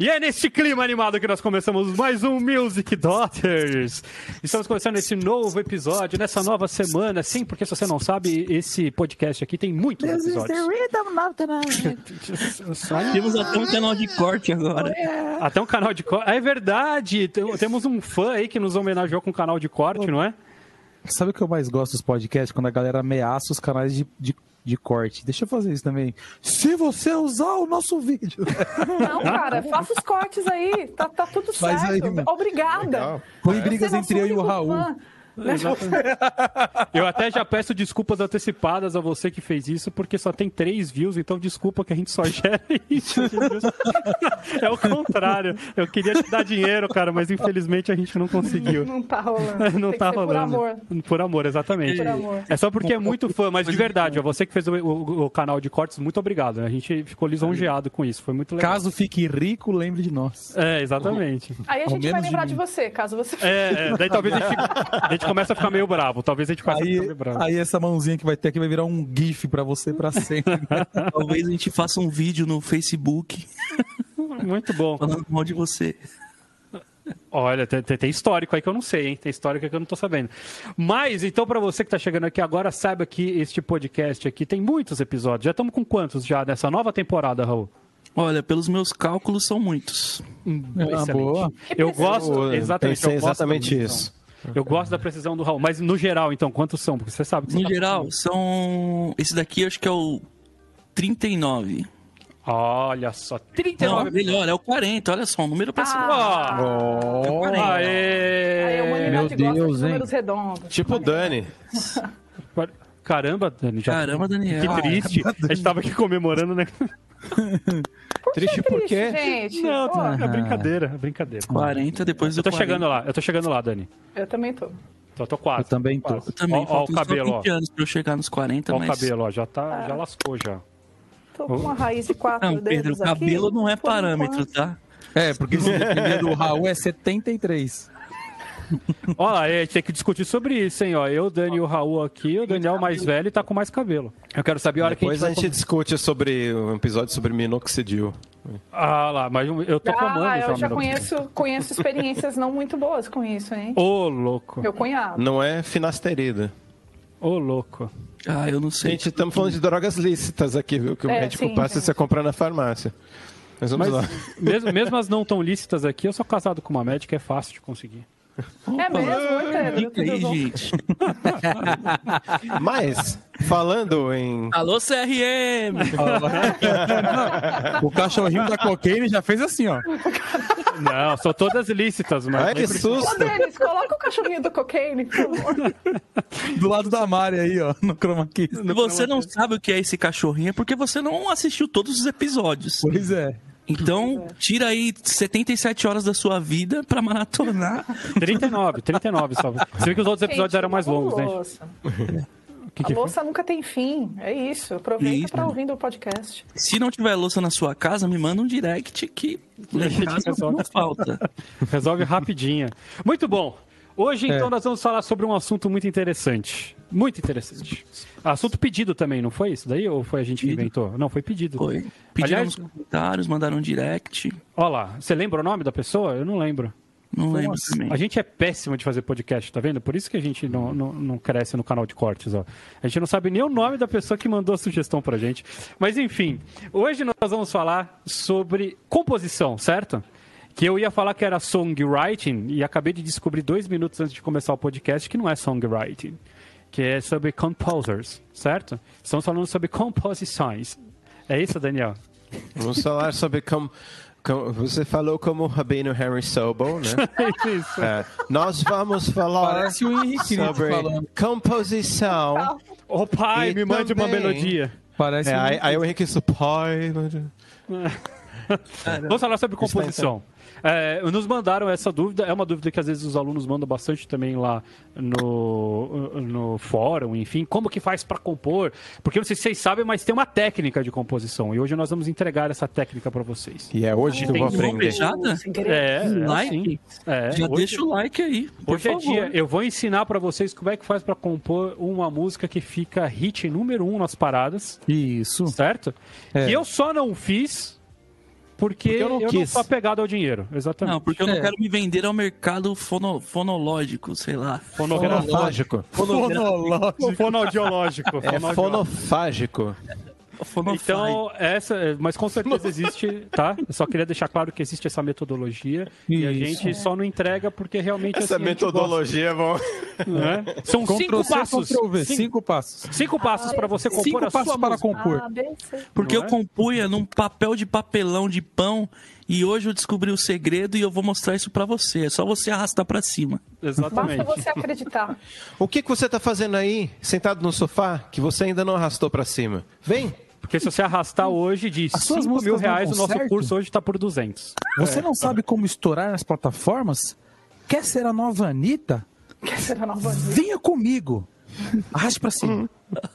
E é neste clima animado que nós começamos mais um Music Daughters. Estamos começando esse novo episódio, nessa nova semana. Sim, porque se você não sabe, esse podcast aqui tem muitos episódios. Temos até um canal de corte agora. Até um canal de corte. É verdade, tem- temos um fã aí que nos homenageou com um canal de corte, não é? Sabe o que eu mais gosto dos podcasts? Quando a galera ameaça os canais de, de, de corte. Deixa eu fazer isso também. Se você usar o nosso vídeo. Não, cara, faça os cortes aí. Tá, tá tudo Faz certo. aí. Obrigada. Põe Você brigas é entre eu e o Raul. único fã. Eu até já peço desculpas antecipadas a você que fez isso, porque só tem três views, então desculpa que a gente só gera isso. de. É o contrário. Eu queria te dar dinheiro, cara, mas infelizmente a gente não conseguiu. Não tá rolando. Não Tem tá que ser rolando. Por amor. Por amor, exatamente. Por amor. É só porque é muito fã, mas de verdade, ó, você que fez o, o- o canal de cortes, muito obrigado. né? A gente ficou lisonjeado com isso, foi muito legal. Caso fique rico, lembre de nós. É, exatamente. Aí a gente vai de lembrar de, mim. você, caso você. É, é, daí talvez a gente, a gente comece a ficar meio bravo. Talvez a gente comece a Aí, ficar meio bravo. aí essa mãozinha que vai ter aqui vai virar um GIF pra você pra sempre. Talvez a gente faça um vídeo no Facebook Muito bom. falando mal de você. Olha, tem, tem- tem histórico aí que eu não sei, hein? Tem histórico aí que eu não tô sabendo. Mas, então, pra você que tá chegando aqui agora, saiba que este podcast aqui tem muitos episódios. Já estamos com quantos já nessa nova temporada, Raul? Olha, pelos meus cálculos são muitos. Ah, Excelente. boa. Eu gosto, exatamente. Eu gosto exatamente isso. Eu gosto da precisão do Raul. Mas no geral, então, quantos são? Porque você sabe que você No tá- geral, são. Esse daqui eu acho que é o 39. Olha só, Não, 39. melhor, é o 40. Olha só, um número pra cima. Ah, Ó. aí Aê! a humanidade Meu gosta Deus, de hein? números redondos. Tipo o Dani. Caramba, Dani, já... Caramba, Daniel. Que triste. A gente tava aqui comemorando, né? Triste por quê? gente. Não, Pô, é brincadeira, é brincadeira. 40 depois do Eu tô 40. chegando lá, eu tô chegando lá, Dani. eu também tô. Tô, tô quase. Eu também tô. quase. Eu também, Ó, ó o cabelo, ó. 20 anos pra eu chegar nos 40, Ó o mas... cabelo, ó. Já, tá, já lascou já. Tô com uma raiz de quatro Não, Pedro, o cabelo aqui, não é por parâmetro, enquanto. tá? É, porque se depender do Raul é 73. Lá, a gente tem que discutir sobre isso, hein? Ó, eu, o Dani e o Raul aqui, o Daniel mais velho tá com mais cabelo. Eu quero saber a hora que a Depois gente a gente discute sobre um episódio sobre minoxidil. Ah lá, mas eu tô tomando Ah, eu já conheço, conheço experiências não muito boas com isso, hein? Ô, louco. Meu cunhado. Não é finasterida. Ô, louco. Ah, eu não sei. Gente, estamos falando de drogas lícitas aqui, viu? Que o É, médico sim, passa e sim. você compra na farmácia. Mas vamos Mas lá. mesmo, mesmo as não tão lícitas aqui, eu sou casado com uma médica, é fácil de conseguir. É mesmo, Pedro? Fica aí, gente. Mas, falando em. Alô, CRM! o cachorrinho da cocaína já fez assim, ó. Não, são todas lícitas, mas... Ai, que Ô, susto! Denis, coloca o cachorrinho do cocaine, por favor. Do lado da Mari aí, ó, no chroma key. Se você não sabe o que é esse cachorrinho, é porque você não assistiu todos os episódios. Pois é. Então, tira aí 77 horas da sua vida pra maratonar. 39, 39 só. Você viu que os outros episódios Gente, eram mais longos, né? louça. Que A que foi? louça nunca tem fim. É isso. Aproveita Isso. pra ouvir o podcast. Se não tiver louça na sua casa, me manda um direct que casa não falta. Resolve rapidinho. Muito bom. Hoje, então, É. nós vamos falar sobre um assunto muito interessante. Muito interessante. Assunto pedido também, não foi isso daí? Ou foi a gente que Pedido. inventou? Não, foi pedido. Foi. Pediram Aliás- nos comentários, mandaram um direct. Olha lá, você lembra o nome da pessoa? Eu não lembro. Não lembro também. A gente é péssimo de fazer podcast, tá vendo? Por isso que a gente não, não, não cresce no canal de cortes, ó. A gente não sabe nem o nome da pessoa que mandou a sugestão pra gente. Mas enfim, hoje nós vamos falar sobre composição, certo? Que eu ia falar que era songwriting e acabei de descobrir dois minutos antes de começar o podcast que não é songwriting, que é sobre composers, certo? Estamos falando sobre composições. É isso, Daniel? Vamos falar sobre como. como- você falou como o Rabino Henry Sobel, né? isso. É, nós vamos falar Parece o Henrique Nietzsche sobre composição. Ô pai, me mande uma melodia. Parece É, o aí, aí o Henrique disse, pai. Vamos falar sobre Está composição. É, nos mandaram essa dúvida, é uma dúvida que às vezes os alunos mandam bastante também lá no, no fórum, enfim, como que faz para compor? Porque não sei se vocês sabem, mas tem uma técnica de composição e hoje nós vamos entregar essa técnica para vocês. E é hoje que eu vou aprender. beijada? É, é like? assim. É, Já hoje- deixa o like aí, por Hoje é favor. dia, eu vou ensinar para vocês como é que faz para compor uma música que fica hit número um nas paradas, Isso. certo? É. Que eu só não fiz Porque, eu não eu não quis. sou apegado ao dinheiro, exatamente. Não, porque eu não É. quero me vender ao mercado fono- fonológico, sei lá. Fonográfico. Fonológico. Fonológico. Fonoaudiológico. É fonofágico. Então, essa, mas com certeza existe, tá? Eu só queria deixar claro que existe essa metodologia e a Isso. gente só não entrega porque realmente Essa assim, metodologia é bom. gosta, né? São cinco passos. Cinco, cinco passos. cinco passos para você compor Cinco a passos sua para música. compor. A, B, C. Porque Não eu é? compunha num papel de papelão de pão e hoje eu descobri o segredo e eu vou mostrar isso pra você. É só você arrastar pra cima. Exatamente. Basta você acreditar. O que, que você tá fazendo aí, sentado no sofá, que você ainda não arrastou pra cima? Vem! Porque se você arrastar hoje de As suas 5 mil reais, o nosso certo? curso hoje está por 200. Você não sabe como estourar nas plataformas? Quer ser a nova Anitta? Quer ser a nova vida. Venha comigo. Arraste pra cima.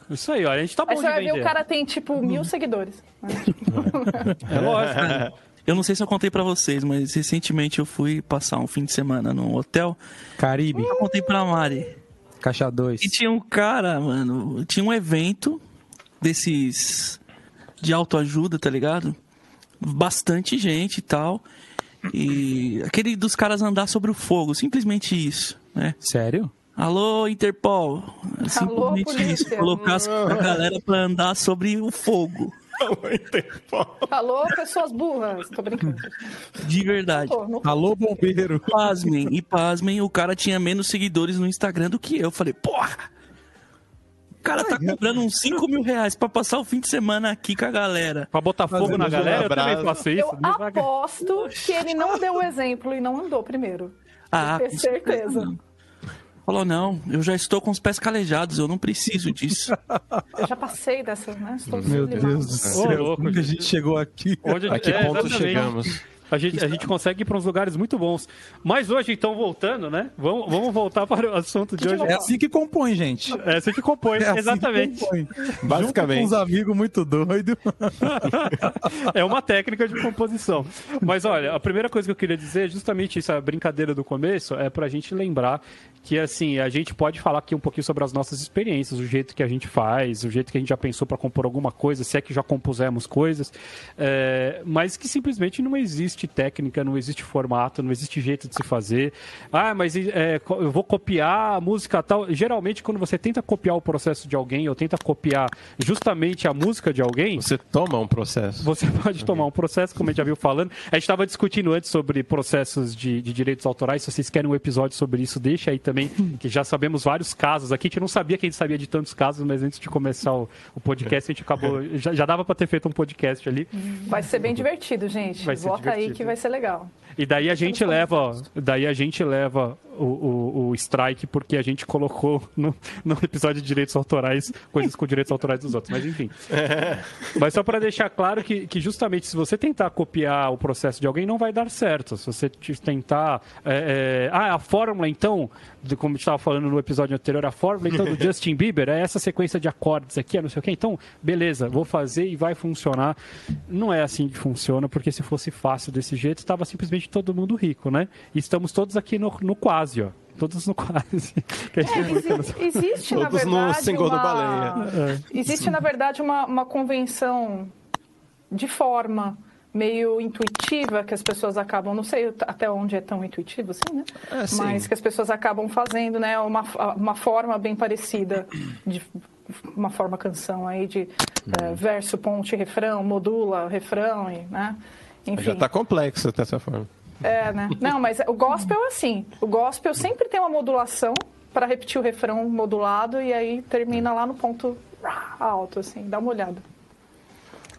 Isso aí, ó. A gente tá bom Aí de você vai ver, o cara tem, tipo, mil seguidores. É lógico. Eu não sei se eu contei pra vocês, mas recentemente eu fui passar um fim de semana num hotel. Caribe, Eu contei pra Mari. caixa 2. E tinha um cara, mano, tinha um evento desses de autoajuda, tá ligado? Bastante gente e tal. E aquele dos caras andar sobre o fogo, simplesmente isso, né? Sério? Alô, Interpol. É Simplesmente polícia. isso. Colocar a galera pra andar sobre o fogo. Alô, pessoas burras. Tô brincando. De verdade. Pô, não- Alô, bombeiro. Pasmem, e pasmem, o cara tinha menos seguidores no Instagram do que eu. Eu falei, porra! O cara tá cobrando uns 5 mil reais pra passar o fim de semana aqui com a galera. Pra botar fogo Fazendo na galera, eu também brasa. faço isso. Eu aposto que ele não deu o exemplo e não andou primeiro. Ah, com certeza. não. Falou, não, eu já estou com os pés calejados, eu não preciso disso. Eu já passei dessa, né? Estou Meu. Deus do céu. louco, Como que a gente chegou aqui? Onde, A que é, ponto exatamente. chegamos? A gente, a gente consegue ir para uns lugares muito bons. Mas hoje, então, voltando, né? Vamos, vamos voltar para o assunto de hoje. É assim que compõe, gente. É assim que compõe, É assim exatamente. Que compõe. Basicamente. Junto com uns amigos muito doidos. É uma técnica de composição. Mas olha, a primeira coisa que eu queria dizer é justamente isso, a brincadeira do começo, é pra gente lembrar que assim, a gente pode falar aqui um pouquinho sobre as nossas experiências, o jeito que a gente faz, o jeito que a gente já pensou pra compor alguma coisa, se é que já compusemos coisas, é, mas que simplesmente não existe técnica, não existe formato, não existe jeito de se fazer. Ah, mas é, eu vou copiar a música tal. Geralmente, quando você tenta copiar o processo de alguém ou tenta copiar justamente a música de alguém, Você toma um processo. você pode tomar um processo, como a gente já viu falando. A gente estava discutindo antes sobre processos de, de direitos autorais. Se vocês querem um episódio sobre isso, deixa aí também, que já sabemos vários casos aqui. A gente não sabia que a gente sabia de tantos casos, mas antes de começar o, o podcast, a gente acabou. Já, já dava para ter feito um podcast ali. Vai ser bem divertido, gente. Vai Bota aí divertido. que vai ser legal. E daí a gente leva, ó, daí a gente leva o, o, o strike porque a gente colocou no, no episódio de direitos autorais coisas com direitos autorais dos outros. Mas enfim. Mas só para deixar claro que, que justamente se você tentar copiar o processo de alguém, não vai dar certo. Se você te- tentar. é, é, ah, a fórmula então, de- como a gente estava falando no episódio anterior, a fórmula então do Justin Bieber é essa sequência de acordes aqui, é não sei o quê. Então, beleza, vou fazer e vai funcionar. Não é assim que funciona, porque se fosse fácil desse jeito, estava simplesmente todo mundo rico, né? E estamos todos aqui no, no quase, ó. Todos no quase. No- Exi- existe, na Todos no verdade, uma... Baleia. Existe, na verdade, uma, uma convenção de forma meio intuitiva que as pessoas acabam, não sei até onde é tão intuitivo assim, né? É, sim. Mas que as pessoas acabam fazendo, né? Uma, uma forma bem parecida de uma forma canção aí de eh, verso, ponte, refrão, modula, refrão e, né? Enfim. Já tá complexo dessa forma. É, né? Não, mas o gospel é assim. O gospel sempre tem uma modulação para repetir o refrão modulado e aí termina lá no ponto alto, assim. Dá uma olhada.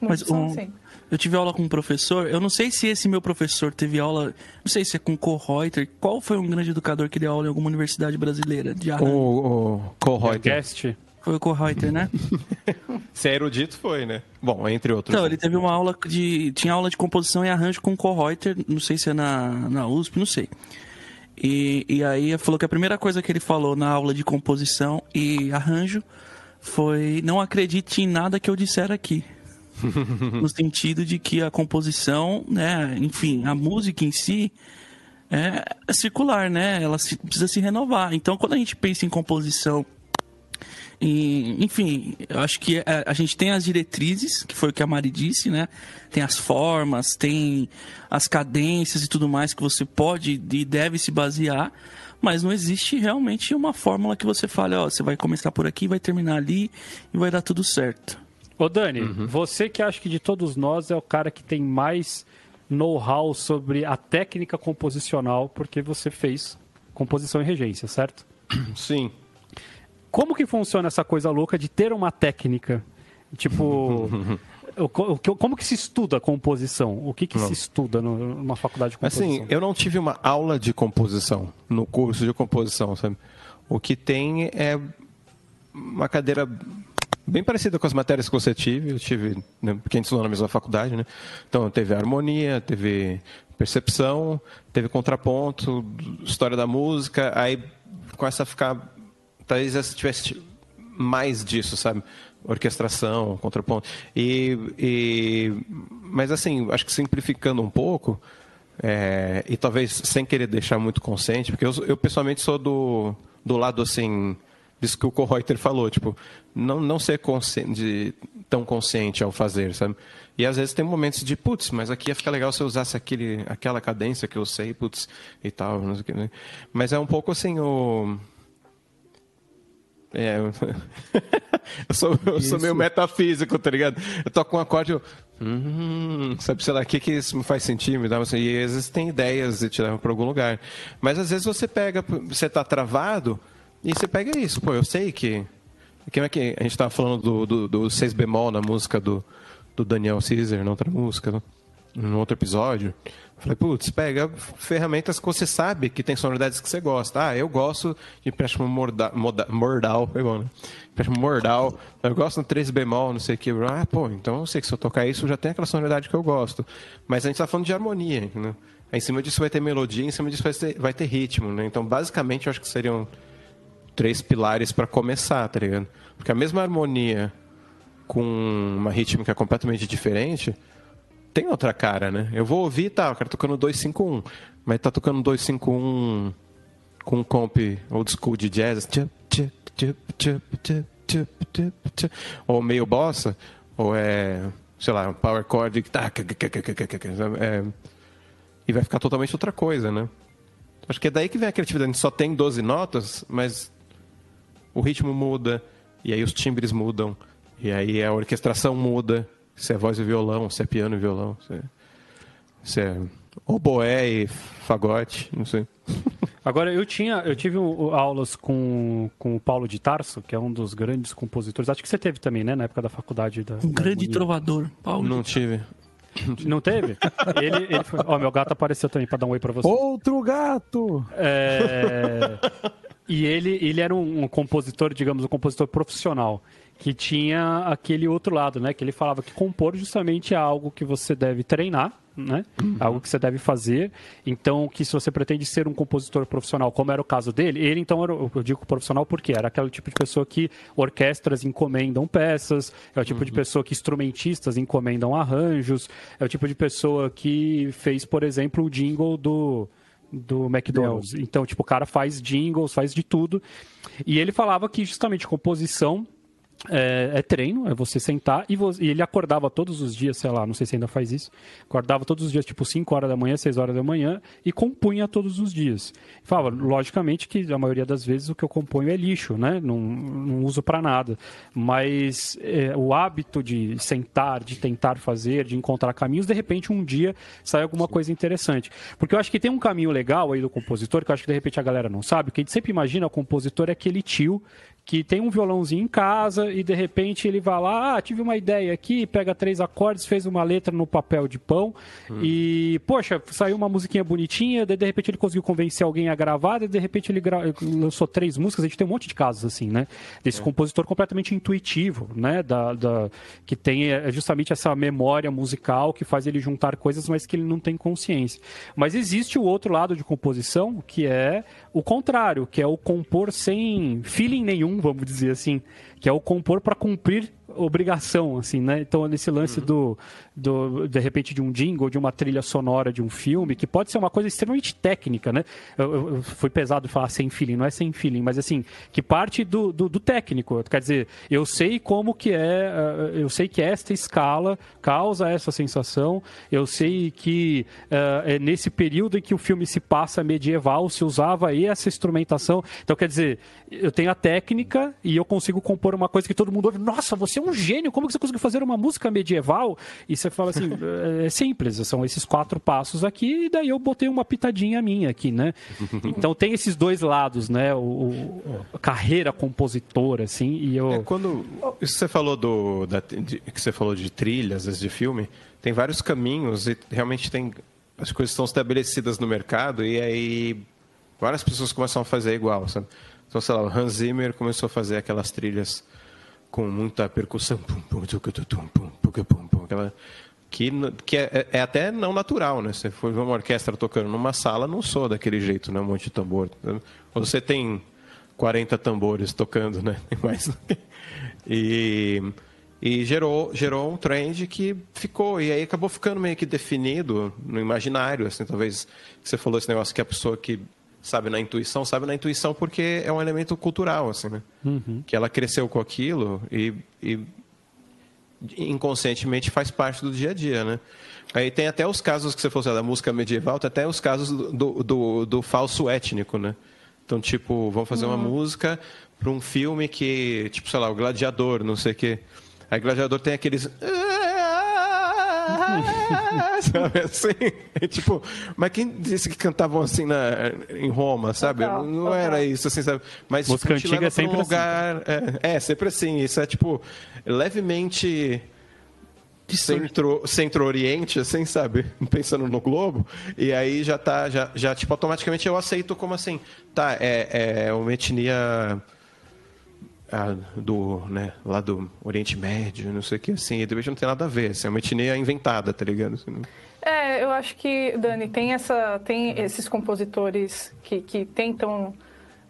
Mas Muitos são um, assim. eu tive aula com um professor, eu não sei se esse meu professor teve aula, não sei se é com Kohreuter, qual foi um grande educador que deu aula em alguma universidade brasileira de arranjo? O, o Kohreuter. Foi o Kohreuter, né? Se é erudito, foi, né? Bom, entre outros. Então, ele teve uma aula de. Tinha aula de composição e arranjo com o Kohreuter, não sei se é na, na USP, não sei. E, e aí ele falou que a primeira coisa que ele falou na aula de composição e arranjo foi não acredite em nada que eu disser aqui. no sentido de que a composição, né, enfim, a música em si é, é circular, né? Ela se- precisa se renovar. Então, quando a gente pensa em composição E, enfim, eu acho que a, a, gente tem as diretrizes, que foi o que a Mari disse, né? Tem as formas, tem as cadências e tudo mais que você pode e deve se basear, mas não existe realmente uma fórmula que você fale, ó, você vai começar por aqui, vai terminar ali e vai dar tudo certo. Ô Dani, uhum. você que acha que de todos nós é o cara que tem mais know-how sobre a técnica composicional, porque você fez composição e regência, certo? Sim. Como que funciona essa coisa louca de ter uma técnica? Tipo, como que se estuda composição? O que, que se estuda numa faculdade de composição? Assim, eu não tive uma aula de composição no curso de composição, sabe? O que tem é uma cadeira bem parecida com as matérias que você tive. Eu tive, né, porque a gente estudou na mesma faculdade, né? Então, teve harmonia, teve percepção, teve contraponto, história da música. Aí começa a ficar. Talvez se tivesse mais disso, sabe? Orquestração, contraponto. E, e, mas, assim, acho que simplificando um pouco, é, e talvez sem querer deixar muito consciente, porque eu, eu pessoalmente sou do, do lado assim isso que o Kohreuter falou, tipo, não, não ser consciente, tão consciente ao fazer, sabe? E às vezes tem momentos de, putz, mas aqui ia ficar legal se eu usasse aquele, aquela cadência que eu sei, putz, e tal, não sei o que, né? Mas é um pouco assim o... É, eu sou, eu sou meio metafísico, tá ligado? Eu toco um acorde, eu, hum, sabe, sei lá, o que, que isso me faz sentir, me dá assim, e às vezes tem ideias e te levam para algum lugar. Mas às vezes você pega, você tá travado, e você pega isso, pô, eu sei que. Como é que a gente estava falando do, do, do seis bemol na música do, do Daniel Caesar, na outra música, né? no outro episódio. Falei, putz, pega ferramentas que você sabe que tem sonoridades que você gosta. Ah, eu gosto de empréstimo mordal, né? Empréstimo mordal. Eu gosto no 3 bemol, não sei o que. Ah, pô, então eu sei que se eu tocar isso já tem aquela sonoridade que eu gosto. Mas a gente está falando de harmonia, né? Aí, em cima disso vai ter melodia, em cima disso vai ter, vai ter ritmo, né? Então, basicamente, eu acho que seriam três pilares para começar, tá ligado? Porque a mesma harmonia com uma rítmica completamente diferente tem outra cara, né? Eu vou ouvir, tá, o cara tocando 251, mas tá tocando 251 com um comp old school de jazz, ou meio bossa, ou é, sei lá, um power chord que tá, é, e vai ficar totalmente outra coisa, né? Acho que é daí que vem a criatividade. A gente só tem 12 notas, mas o ritmo muda, e aí os timbres mudam, e aí a orquestração muda, se é voz e violão, se é piano e violão, se é, se é oboé e fagote, não sei. Agora, eu tinha, eu tive aulas com, com o Paulo de Tarso, que é um dos grandes compositores. Acho que você teve também, né, na época da faculdade. Da, um da grande harmonia. trovador, Paulo. Não tive. Não teve? Ele, ele foi... Ó, meu gato apareceu também para dar um oi para você. Outro gato! É... E ele, ele era um, um compositor, digamos, um compositor profissional que tinha aquele outro lado, né? Que ele falava que compor justamente é algo que você deve treinar, né? Uhum. Algo que você deve fazer. Então, que se você pretende ser um compositor profissional, como era o caso dele, ele então era, eu digo profissional porque era aquele tipo de pessoa que orquestras encomendam peças, é o tipo uhum. de pessoa que instrumentistas encomendam arranjos, é o tipo de pessoa que fez, por exemplo, o jingle do do McDonald's. Então, tipo, o cara faz jingles, faz de tudo. E ele falava que justamente composição é, é, treino, é você sentar e, e, ele acordava todos os dias, sei lá, não sei se ainda faz isso, acordava todos os dias, tipo 5 horas da manhã, 6 horas da manhã e compunha todos os dias. Falava, logicamente que a maioria das vezes o que eu componho é lixo, né? Não, não uso para nada. Mas é, o hábito de sentar, de tentar fazer, de encontrar caminhos, de repente um dia sai alguma coisa interessante. Porque eu acho que tem um caminho legal aí do compositor, que eu acho que de repente a galera não sabe, que a gente sempre imagina o compositor é aquele tio que tem um violãozinho em casa e de repente ele vai lá, ah, tive uma ideia aqui, pega três acordes, fez uma letra no papel de pão hum. e, poxa, saiu uma musiquinha bonitinha, de, de repente ele conseguiu convencer alguém a gravar, e de repente ele lançou três músicas, a gente tem um monte de casos assim, né? Desse é. compositor completamente intuitivo, né? Da, da, que tem é, justamente essa memória musical que faz ele juntar coisas, mas que ele não tem consciência. Mas existe o outro lado de composição, que é o contrário, que é o compor sem feeling nenhum, vamos dizer assim, que é o compor para cumprir obrigação, assim, né? Então, nesse lance uhum. do, do, de repente, de um jingle, de uma trilha sonora de um filme, que pode ser uma coisa extremamente técnica, né? Eu, eu, foi pesado falar sem feeling, não é sem feeling, mas assim, que parte do, do, do técnico. Quer dizer, eu sei como que é, uh, eu sei que esta escala causa essa sensação, eu sei que uh, é nesse período em que o filme se passa medieval, se usava essa instrumentação. Então, quer dizer, eu tenho a técnica e eu consigo compor uma coisa que todo mundo ouve. Nossa, você é um gênio, como que você conseguiu fazer uma música medieval? E você fala assim, é simples, são esses quatro passos aqui, e daí eu botei uma pitadinha minha aqui, né? Então tem esses dois lados, né? O, o a carreira compositora, assim, e eu... É quando... Isso que você falou do... Da, de, que você falou de trilhas, de filme, tem vários caminhos e realmente tem... As coisas estão estabelecidas no mercado e aí várias pessoas começam a fazer igual, sabe? Então, sei lá, o Hans Zimmer começou a fazer aquelas trilhas com muita percussão, aquela que, que é, é, até não natural, né? Se for uma orquestra tocando numa sala, não soa daquele jeito, né? Um monte de tambor. Quando você tem 40 tambores tocando, né? Mais... e, e gerou, gerou um trend que ficou, e aí acabou ficando meio que definido no imaginário, assim, talvez você falou esse negócio que a pessoa que sabe na intuição, sabe na intuição porque é um elemento cultural, assim, né? Uhum. Que ela cresceu com aquilo e, e, inconscientemente faz parte do dia a dia, né? Aí tem até os casos que você falou da música medieval, tem até os casos do, do, do falso étnico, né? Então, tipo, vamos fazer uhum. uma música para um filme que, tipo, sei lá, o Gladiador, não sei o quê. Aí Gladiador tem aqueles sabe assim? É tipo, mas quem disse que cantavam assim na, em Roma, sabe? Total, não total. era isso, assim, sabe? Mas música tipo, antiga é sempre um assim. lugar, assim. É, é, sempre assim. Isso é tipo levemente centro-oriente, assim, sabe? Pensando no globo. E aí já tá, já, já tipo, automaticamente eu aceito como assim, tá, é, é uma etnia do, né, lá do Oriente Médio, não sei o que, assim, e de repente não tem nada a ver, assim, é uma etnia inventada, tá ligado? Assim, é, eu acho que, Dani, tem, essa, tem esses compositores que, que tentam,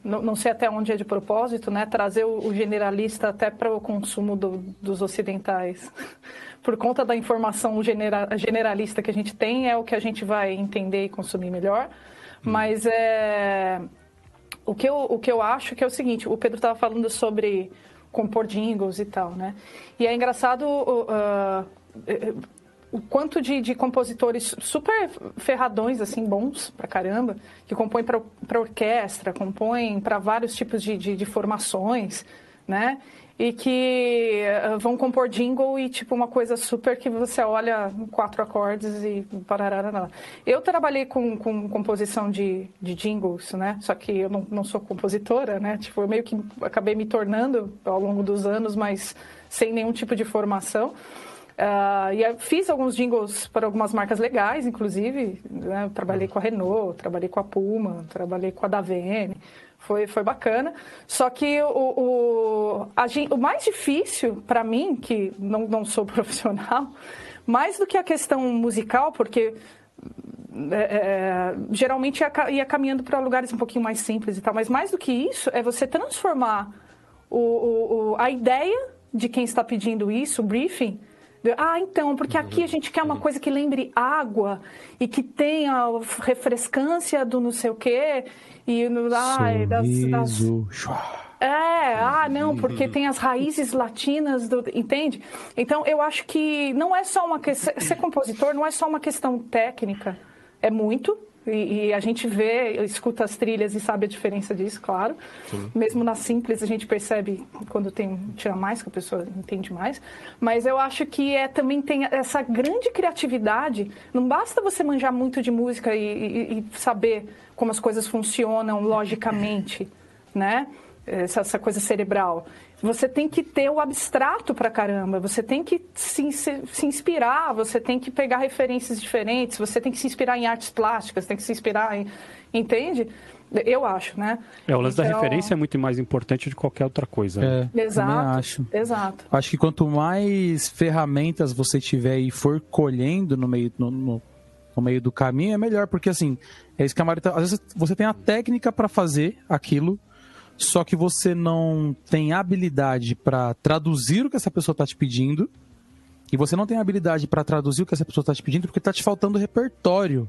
não, não sei até onde é de propósito, né, trazer o, o generalista até para o consumo do, dos ocidentais. Por conta da informação genera, generalista que a gente tem, é o que a gente vai entender e consumir melhor. Hum. Mas é o que, eu, o que eu acho que é o seguinte, o Pedro estava falando sobre compor jingles e tal, né? E é engraçado uh, o quanto de, de, compositores super ferradões, assim, bons pra caramba, que compõem para orquestra, compõem para vários tipos de, de, de formações, né? E que uh, vão compor jingle e tipo uma coisa super que você olha quatro acordes e parará. Eu trabalhei com, com composição de, de jingles, né? Só que eu não, não sou compositora, né? Tipo, eu meio que acabei me tornando ao longo dos anos, mas sem nenhum tipo de formação. Uh, e fiz alguns jingles para algumas marcas legais, inclusive. Né? Trabalhei com a Renault, trabalhei com a Puma, trabalhei com a Davene. Foi, foi bacana. Só que o, o, a, o mais difícil para mim, que não, não sou profissional, mais do que a questão musical, porque é, é, geralmente ia, ia caminhando para lugares um pouquinho mais simples e tal, mas mais do que isso é você transformar o, o, a ideia de quem está pedindo isso, o briefing, ah, então, porque aqui a gente quer uma coisa que lembre água e que tenha refrescância do não sei o quê. E no, ai, das, das... É, ah, não, porque tem as raízes latinas, do, entende? Então, eu acho que não é só uma questão. Ser compositor não é só uma questão técnica. É muito, e, e, a gente vê, escuta as trilhas e sabe a diferença disso, claro. Sim. Mesmo na simples, a gente percebe quando tem tira mais, que a pessoa entende mais. Mas eu acho que é, também tem essa grande criatividade. Não basta você manjar muito de música e, e, e saber como as coisas funcionam logicamente, né? Essa, essa coisa cerebral. Você tem que ter o abstrato pra caramba, você tem que se, se, se, inspirar, você tem que pegar referências diferentes, você tem que se inspirar em artes plásticas, tem que se inspirar em. Entende? Eu acho, né? É, o lance então... da referência é muito mais importante de qualquer outra coisa. Né? É, exato. Acho. Exato. Acho que quanto mais ferramentas você tiver e for colhendo no meio, no, no, no meio do caminho, é melhor, porque assim, é isso que a Mari tá... Às vezes você tem a técnica para fazer aquilo, só que você não tem habilidade para traduzir o que essa pessoa está te pedindo, e você não tem habilidade para traduzir o que essa pessoa está te pedindo porque está te faltando repertório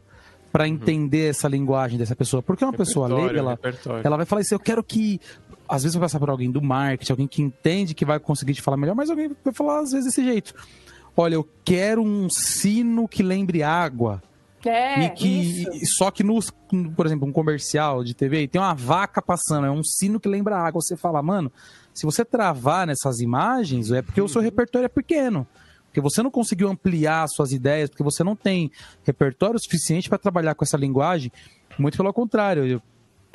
para uhum. entender essa linguagem dessa pessoa. Porque uma pessoa leiga, ela, ela vai falar assim, eu quero que às vezes vai passar por alguém do marketing, alguém que entende que vai conseguir te falar melhor, mas alguém vai falar às vezes desse jeito. Olha, eu quero um sino que lembre água. É, e que isso. só que no, por exemplo, um comercial de TV tem uma vaca passando, é um sino que lembra água. Você fala, mano, se você travar nessas imagens, é porque uhum. o seu uhum. repertório é pequeno. Porque você não conseguiu ampliar suas ideias, porque você não tem repertório suficiente para trabalhar com essa linguagem. Muito pelo contrário, eu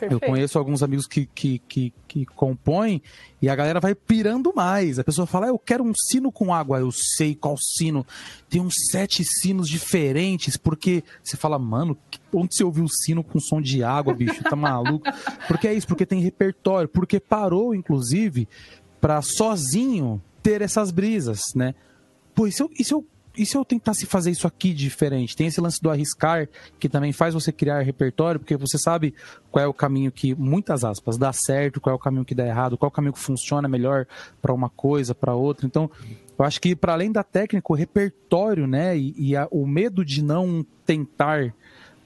Perfeito. Eu conheço alguns amigos que, que, que, que, compõem e a galera vai pirando mais. A pessoa fala, ah, eu quero um sino com água. Eu sei qual sino. Tem uns sete sinos diferentes, porque você fala, mano, onde você ouviu o sino com som de água, bicho? Tá maluco? Porque é isso, porque tem repertório. Porque parou, inclusive, para sozinho ter essas brisas, né? Pô, e se eu, e se eu e se eu tentasse fazer isso aqui diferente? Tem esse lance do arriscar, que também faz você criar repertório, porque você sabe qual é o caminho que, muitas aspas, dá certo, qual é o caminho que dá errado, qual é o caminho que funciona melhor para uma coisa, para outra. Então, eu acho que para além da técnica, o repertório, né, e, e a, o medo de não tentar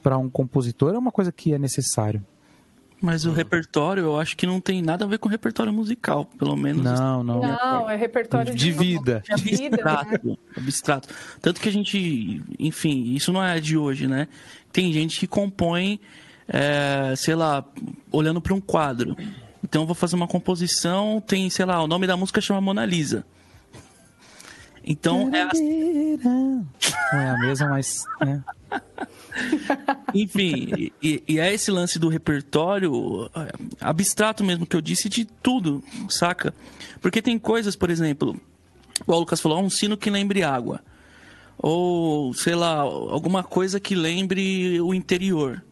para um compositor é uma coisa que é necessário. Mas o repertório, eu acho que não tem nada a ver com repertório musical, pelo menos. Não, não. Não, é repertório de, de vida. De vida, abstrato, né? abstrato. Tanto que a gente, enfim, isso não é de hoje, né? Tem gente que compõe, é, sei lá, olhando para um quadro. Então eu vou fazer uma composição, tem, sei lá, o nome da música chama Mona Lisa. Então é a... Não é a mesma, mas. Né? Enfim, e, e, é esse lance do repertório é, abstrato mesmo que eu disse de tudo, saca? Porque tem coisas, por exemplo, o Lucas falou, um sino que lembre água. Ou, sei lá, alguma coisa que lembre o interior.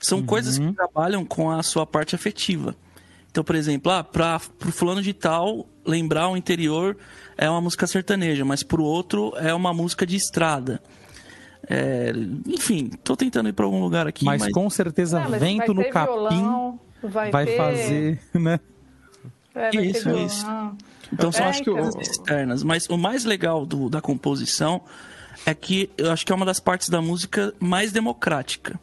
São uhum. coisas que trabalham com a sua parte afetiva. Então, por exemplo, ah, para o fulano de tal lembrar o interior é uma música sertaneja, mas para o outro é uma música de estrada. É, enfim, tô tentando ir para algum lugar aqui. Mas, mas... com certeza ah, mas vento no capim violão, vai, vai ter... fazer, né? É, isso, isso. Então são é, as coisas então. externas. Mas o mais legal do, da composição é que eu acho que é uma das partes da música mais democrática.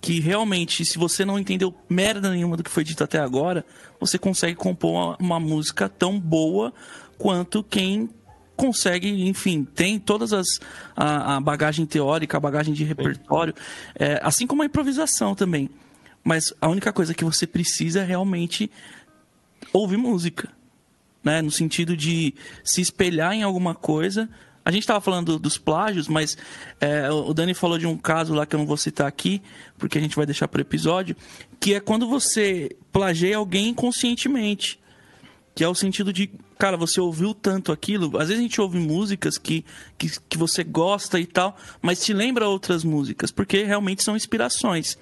Que realmente, se você não entendeu merda nenhuma do que foi dito até agora, você consegue compor uma, uma música tão boa quanto quem consegue, enfim, tem todas as a, a bagagem teórica, a bagagem de repertório, é, assim como a improvisação também. Mas a única coisa que você precisa é realmente ouvir música, né? No sentido de se espelhar em alguma coisa. A gente estava falando dos plágios, mas é, o Dani falou de um caso lá que eu não vou citar aqui, porque a gente vai deixar para o episódio, que é quando você plageia alguém inconscientemente. Que é o sentido de, cara, você ouviu tanto aquilo. Às vezes a gente ouve músicas que, que, que você gosta e tal, mas te lembra outras músicas, porque realmente são inspirações,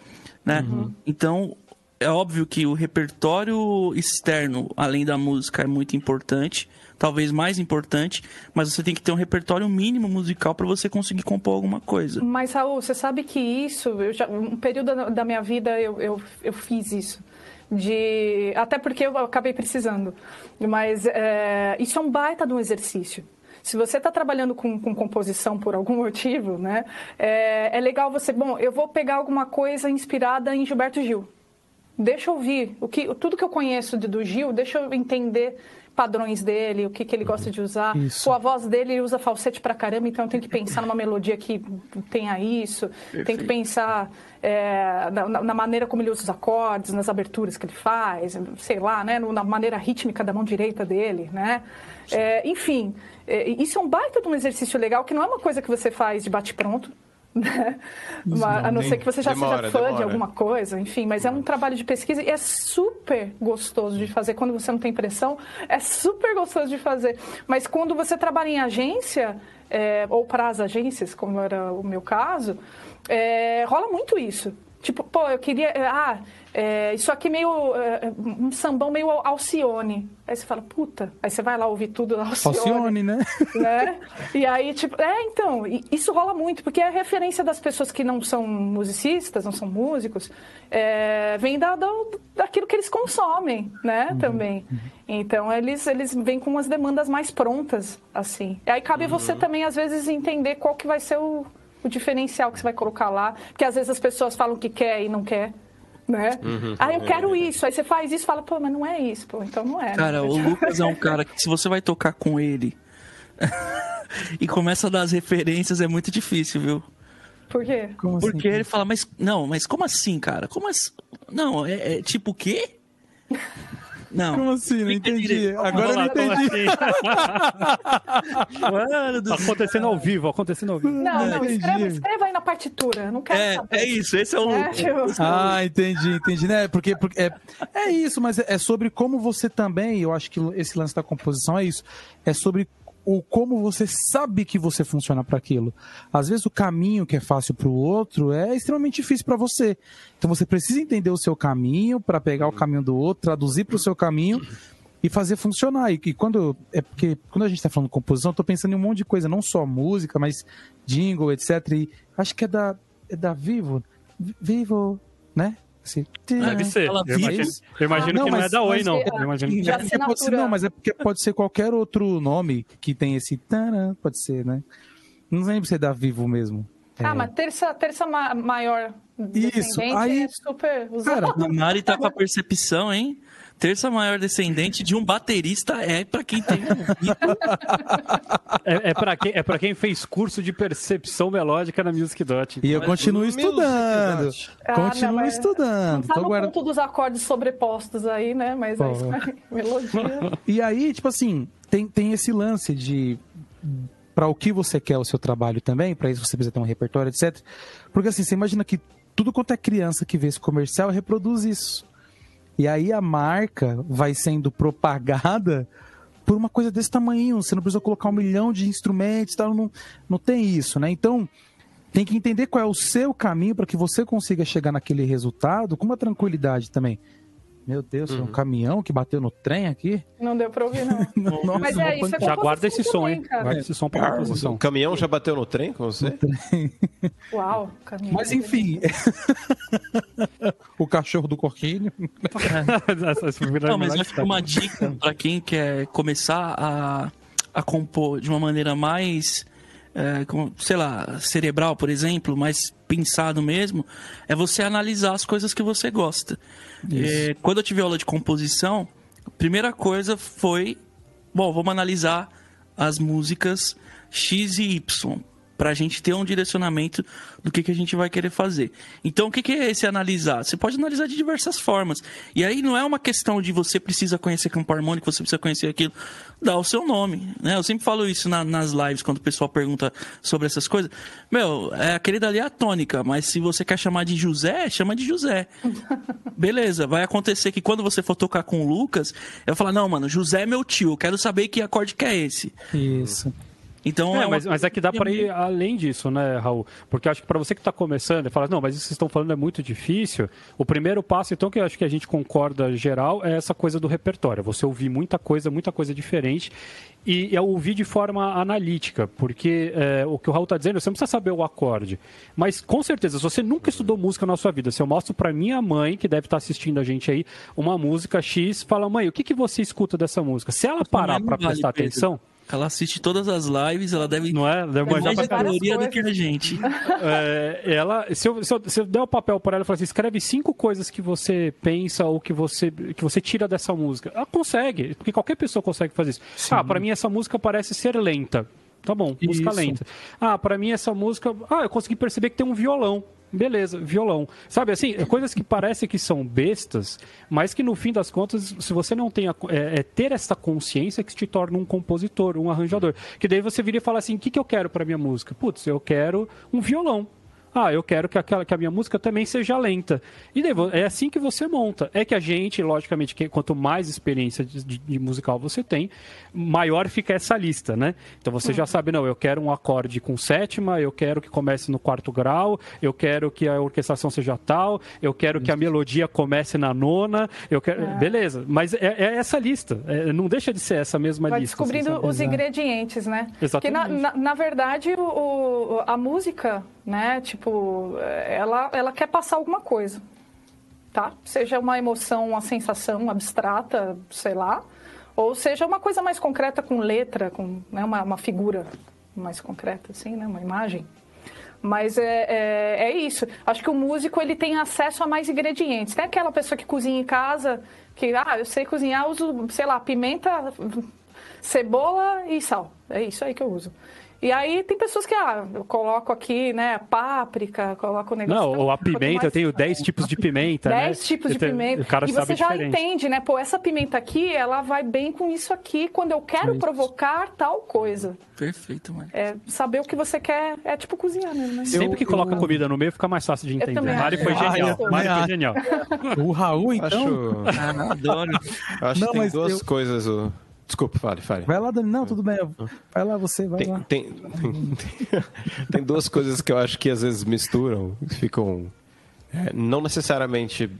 né? Uhum. Então, é óbvio que o repertório externo, além da música, é muito importante, talvez mais importante, mas você tem que ter um repertório mínimo musical para você conseguir compor alguma coisa. Mas, Raul, você sabe que isso, já, um período da minha vida eu, eu, eu fiz isso de até porque eu acabei precisando. Mas é, isso é um baita de um exercício. Se você está trabalhando com, com, composição por algum motivo, né, é, é, legal você. Bom, eu vou pegar alguma coisa inspirada em Gilberto Gil. Deixa eu ouvir o que, tudo que eu conheço do Gil, deixa eu entender padrões dele, o que, que ele gosta de usar. Isso. a voz dele ele usa falsete pra caramba, então eu tenho que pensar numa melodia que tenha isso. Perfeito. Tem que pensar é, na, na, maneira como ele usa os acordes, nas aberturas que ele faz, sei lá, né? Na maneira rítmica da mão direita dele, né? É, enfim, é, isso é um baita de um exercício legal, que não é uma coisa que você faz de bate-pronto. Né? Não, a não ser que você já demora, seja fã demora. de alguma coisa, enfim, mas é um trabalho de pesquisa e é super gostoso de fazer quando você não tem pressão, é super gostoso de fazer. Mas quando você trabalha em agência, é, ou para as agências, como era o meu caso, é, rola muito isso. Tipo, pô, eu queria. Ah, é, isso aqui meio. É, um sambão meio Alcione. Aí você fala, puta. Aí você vai lá ouvir tudo da Alcione. Alcione, né? né? E aí, tipo, é, então, isso rola muito, porque a referência das pessoas que não são musicistas, não são músicos, é, vem da, da, daquilo que eles consomem, né? Uhum. Também. Então, eles, eles vêm com as demandas mais prontas, assim. E aí cabe uhum. você também, às vezes, entender qual que vai ser o o diferencial que você vai colocar lá. Porque às vezes as pessoas falam que quer e não quer. Né? Uhum, ah, eu quero isso. Aí você faz isso e fala, pô, mas não é isso, pô, então não é. Né? Cara, né? o Lucas é um cara que se você vai tocar com ele e começa a dar as referências, é muito difícil, viu? Por quê? Como Porque assim? ele fala, mas não, mas como assim, cara? Como assim? Não, é, é tipo o quê? Não. Como assim? Não entendi. Agora eu não entendi. Mano do acontecendo ao vivo, acontecendo ao vivo. Não, não, escreva, escreva aí na partitura. Não quero é, saber. É isso, esse é o. É, tipo... Ah, entendi, entendi. Né? Porque, porque é, é isso, mas é sobre como você também, eu acho que esse lance da composição é isso. É sobre o como você sabe que você funciona para aquilo. Às vezes o caminho que é fácil para o outro é extremamente difícil para você. Então você precisa entender o seu caminho para pegar o caminho do outro, traduzir para o seu caminho e fazer funcionar. E, e, quando é porque quando a gente está falando composição, estou pensando em um monte de coisa, não só música, mas jingle, etc. E acho que é da é da Vivo, Vivo, né? Assim, Deve ser. Eu imagino, eu imagino ah, que não, é da Oi, não. Eu imagino que... é pode ser, não, mas é porque pode ser qualquer outro nome que tem esse. Pode ser, né? Não lembro se é da Vivo mesmo. Ah, é... mas terça, terça maior Isso, aí, é super usado. Cara, a Mari tá com a percepção, hein? Terça maior descendente de um baterista é para quem tem é, é para quem é para quem fez curso de percepção melódica na Music Dot. E eu continuo estudando. Ah, continuo não, estudando. Não tá no guarda... ponto dos acordes sobrepostos aí, né? Mas é isso, melodia. E aí, tipo assim, tem, tem esse lance de para o que você quer o seu trabalho também, para isso você precisa ter um repertório, etc. Porque assim, você imagina que tudo quanto é criança que vê esse comercial reproduz isso. E aí a marca vai sendo propagada por uma coisa desse tamanho. Você não precisa colocar um milhão de instrumentos, tal, não, não tem isso, né? Então, tem que entender qual é o seu caminho para que você consiga chegar naquele resultado com uma tranquilidade também. Meu Deus, uhum. um caminhão que bateu no trem aqui? Não deu pra ouvir, não. Nossa, Mas é, isso é Já guarda esse som, hein? Guarda esse som pra composição. O caminhão já bateu no trem com você? Uau, caminhão. Mas enfim. o cachorro do Corquinho. não, mas acho que uma dica pra quem quer começar a, a compor de uma maneira mais é, como, sei lá, cerebral, por exemplo, mais pensado mesmo, é você analisar as coisas que você gosta. É, quando eu tive aula de composição, a primeira coisa foi, bom, vamos analisar as músicas X e Y para a gente ter um direcionamento do que, que a gente vai querer fazer. Então, o que, que é esse analisar? Você pode analisar de diversas formas. E aí não é uma questão de você precisa conhecer campo harmônico, você precisa conhecer aquilo. Dá o seu nome. Né? Eu sempre falo isso na, nas lives, quando o pessoal pergunta sobre essas coisas. Meu, é, aquele dali é a tônica, mas se você quer chamar de José, chama de José. Beleza, vai acontecer que quando você for tocar com o Lucas, eu falar, não, mano, José é meu tio, eu quero saber que acorde que é esse. Isso. Então, é, é mas, mas é que dá para ir além disso, né, Raul? Porque acho que para você que está começando e fala, não, mas isso que vocês estão falando é muito difícil. O primeiro passo, então, que eu acho que a gente concorda geral, é essa coisa do repertório. Você ouvir muita coisa, muita coisa diferente e, e ouvir de forma analítica, porque é, o que o Raul está dizendo, você não precisa saber o acorde. Mas com certeza, se você nunca estudou música na sua vida, se eu mostro para minha mãe, que deve estar tá assistindo a gente aí, uma música X, fala, mãe, o que, que você escuta dessa música? Se ela parar para prestar atenção. Ela assiste todas as lives, ela deve. Não é? Deve é mais de caloria do que a gente. É, ela, se eu, se, eu, se eu der o papel para ela e falar assim, escreve cinco coisas que você pensa ou que você, que você tira dessa música. Ela consegue, porque qualquer pessoa consegue fazer isso. Sim. Ah, para mim essa música parece ser lenta. Tá bom, música isso. lenta. Ah, para mim essa música. Ah, eu consegui perceber que tem um violão. Beleza, violão. Sabe assim, é coisas que parecem que são bestas, mas que no fim das contas, se você não tem a, é, é, ter essa consciência que te torna um compositor, um arranjador. Que daí você viria e fala assim: o que, que eu quero para minha música? Putz, eu quero um violão. Ah, eu quero que, aquela, que a minha música também seja lenta. E daí, é assim que você monta. É que a gente, logicamente, que, quanto mais experiência de, de, de, musical você tem, maior fica essa lista, né? Então você já sabe, não, eu quero um acorde com sétima, eu quero que comece no quarto grau, eu quero que a orquestração seja tal, eu quero que a melodia comece na nona, eu quero. É. Beleza, mas é, é essa lista. É, não deixa de ser essa mesma Vai lista. Assim, descobrindo os ingredientes, né? Exatamente. Porque, na, na, na verdade, o, o, a música né? Tipo, ela, ela quer passar alguma coisa, tá? Seja uma emoção, uma sensação abstrata, sei lá, ou seja uma coisa mais concreta com letra, com né, uma, uma figura mais concreta, assim, né? Uma imagem. Mas é, é, é, isso. Acho que o músico ele tem acesso a mais ingredientes. Tem aquela pessoa que cozinha em casa, que, ah, eu sei cozinhar, uso, sei lá, pimenta, cebola e sal. É isso aí que eu uso. E aí tem pessoas que, ah, eu coloco aqui, né, páprica, coloco o negócio. Não, ou a pimenta, mais... eu tenho 10 tipos de pimenta, 10 né? tipos de pimenta. O cara e você já diferente. entende, né? Pô, essa pimenta aqui, ela vai bem com isso aqui quando eu quero provocar tal coisa. Perfeito, mano. É saber o que você quer, é tipo cozinhar mesmo, né? Sempre que coloca eu... comida no meio, fica mais fácil de entender. Mário foi genial. Mário foi genial. O Raul, então... Acho... Ah, adoro. Acho Não, que tem duas eu... coisas... O... Desculpa, fale, fale. Vai lá, Dani. Não, tudo bem. Vai lá, você, vai tem, lá. Tem, tem, tem, duas coisas que eu acho que às vezes misturam, ficam. É, não necessariamente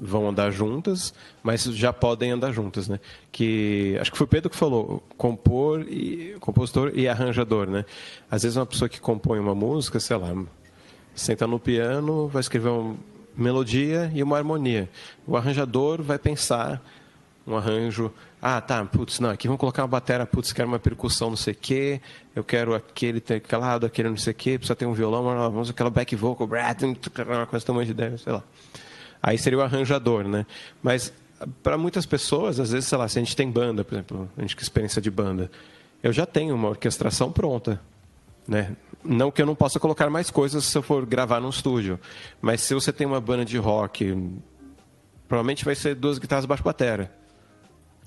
vão andar juntas, mas já podem andar juntas, né? Que acho que foi o Pedro que falou, compor e compositor e arranjador, né? Às vezes uma pessoa que compõe uma música, sei lá, senta no piano, vai escrever uma melodia e uma harmonia. O arranjador vai pensar um arranjo ah, tá, putz, não, aqui vamos colocar uma bateria, putz, quero uma percussão, não sei o quê, eu quero aquele teclado, aquele não sei o quê, precisa ter um violão, vamos aquela back vocal, uma coisa tamanho de ideia, sei lá. Aí seria o arranjador, né? Mas para muitas pessoas, às vezes, sei lá, se a gente tem banda, por exemplo, a gente que experiência de banda, eu já tenho uma orquestração pronta, né? Não que eu não possa colocar mais coisas se eu for gravar num estúdio, mas se você tem uma banda de rock, provavelmente vai ser duas guitarras baixo bateria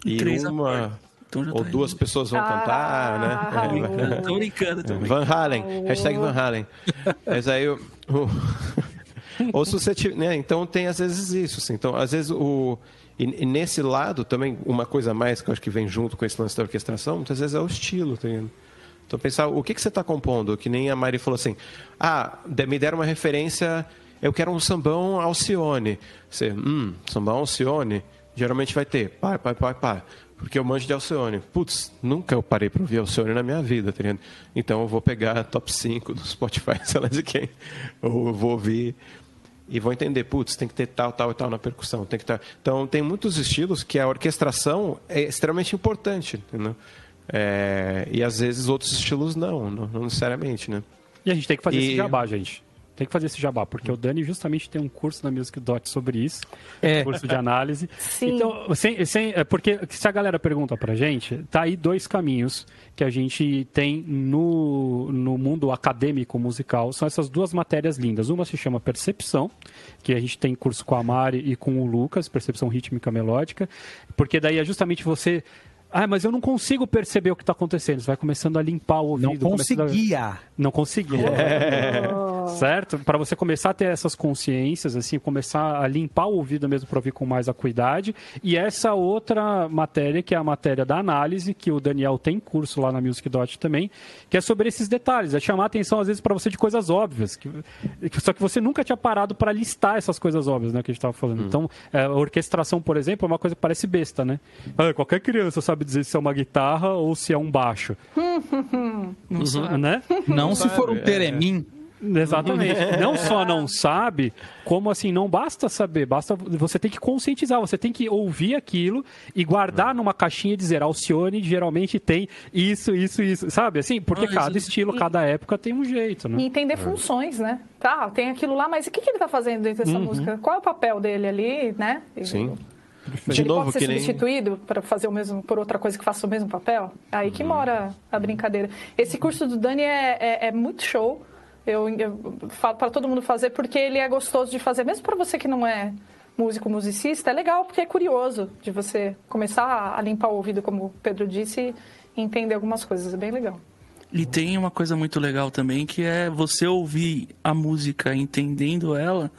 e Três uma então ou tá duas pessoas vão ah, cantar, né? Tô brincando também. Van Halen, hashtag Van Halen. Mas aí o, o ou se você tiver, né? Então tem às vezes isso, assim. Então às vezes o e, e, nesse lado também uma coisa mais que eu acho que vem junto com esse lance da orquestração, muitas vezes é o estilo, tá Então pensar o que que você está compondo, que nem a Mari falou assim, ah, me deram uma referência, eu quero um sambão Alcione. Você, hum, sambão Alcione geralmente vai ter pai, pai, pai, pai. Porque eu manjo de Alcione. Putz, nunca eu parei para ouvir Alcione na minha vida, tá Então eu vou pegar a top 5 do Spotify, sei lá de quem. Ou eu vou ouvir e vou entender, putz, tem que ter tal, tal e tal na percussão. Tem que ter... Então tem muitos estilos que a orquestração é extremamente importante, entendeu? É... E às vezes outros estilos não, não necessariamente, né? E a gente tem que fazer e... esse jabá, gente. Tem que fazer esse jabá, porque o Dani justamente tem um curso na Music Dot sobre isso, é. um curso de análise. Sim. Então, sem, sem, é porque se a galera pergunta pra gente, tá aí dois caminhos que a gente tem no, no mundo acadêmico musical. São essas duas matérias lindas. Uma se chama Percepção, que a gente tem curso com a Mari e com o Lucas, Percepção Rítmica Melódica, porque daí é justamente você ah, mas eu não consigo perceber o que está acontecendo. Você vai começando a limpar o ouvido. Não conseguia. A... Não conseguia. É. Certo? Para você começar a ter essas consciências, assim, começar a limpar o ouvido mesmo para ouvir com mais acuidade. E essa outra matéria, que é a matéria da análise, que o Daniel tem curso lá na Music Dot também, que é sobre esses detalhes. É chamar atenção, às vezes, para você de coisas óbvias. Que... Só que você nunca tinha parado para listar essas coisas óbvias, né, que a gente estava falando. Hum. Então, é, a orquestração, por exemplo, é uma coisa que parece besta, né? Ah, qualquer criança sabe dizer se é uma guitarra ou se é um baixo. não uhum. sabe. Né? Não, se for um teremim. Exatamente. não só não sabe, como assim, não basta saber, basta você tem que conscientizar, você tem que ouvir aquilo e guardar numa caixinha e dizer, Alcione geralmente tem isso, isso, isso, sabe? Assim, porque ah, cada estilo, e, cada época tem um jeito, né? E entender funções, né? Tá, tem aquilo lá, mas o que, que ele está fazendo dentro dessa uhum. música? Qual é o papel dele ali, né? Sim. De ele novo, pode ser nem... substituído para fazer o mesmo por outra coisa que faça o mesmo papel? Aí que uhum. mora a brincadeira. Esse curso do Dani é, é, é muito show. Eu, eu falo para todo mundo fazer porque ele é gostoso de fazer, mesmo para você que não é músico, musicista, é legal porque é curioso de você começar a limpar o ouvido, como o Pedro disse, e entender algumas coisas. É bem legal. E tem uma coisa muito legal também, que é você ouvir a música entendendo ela,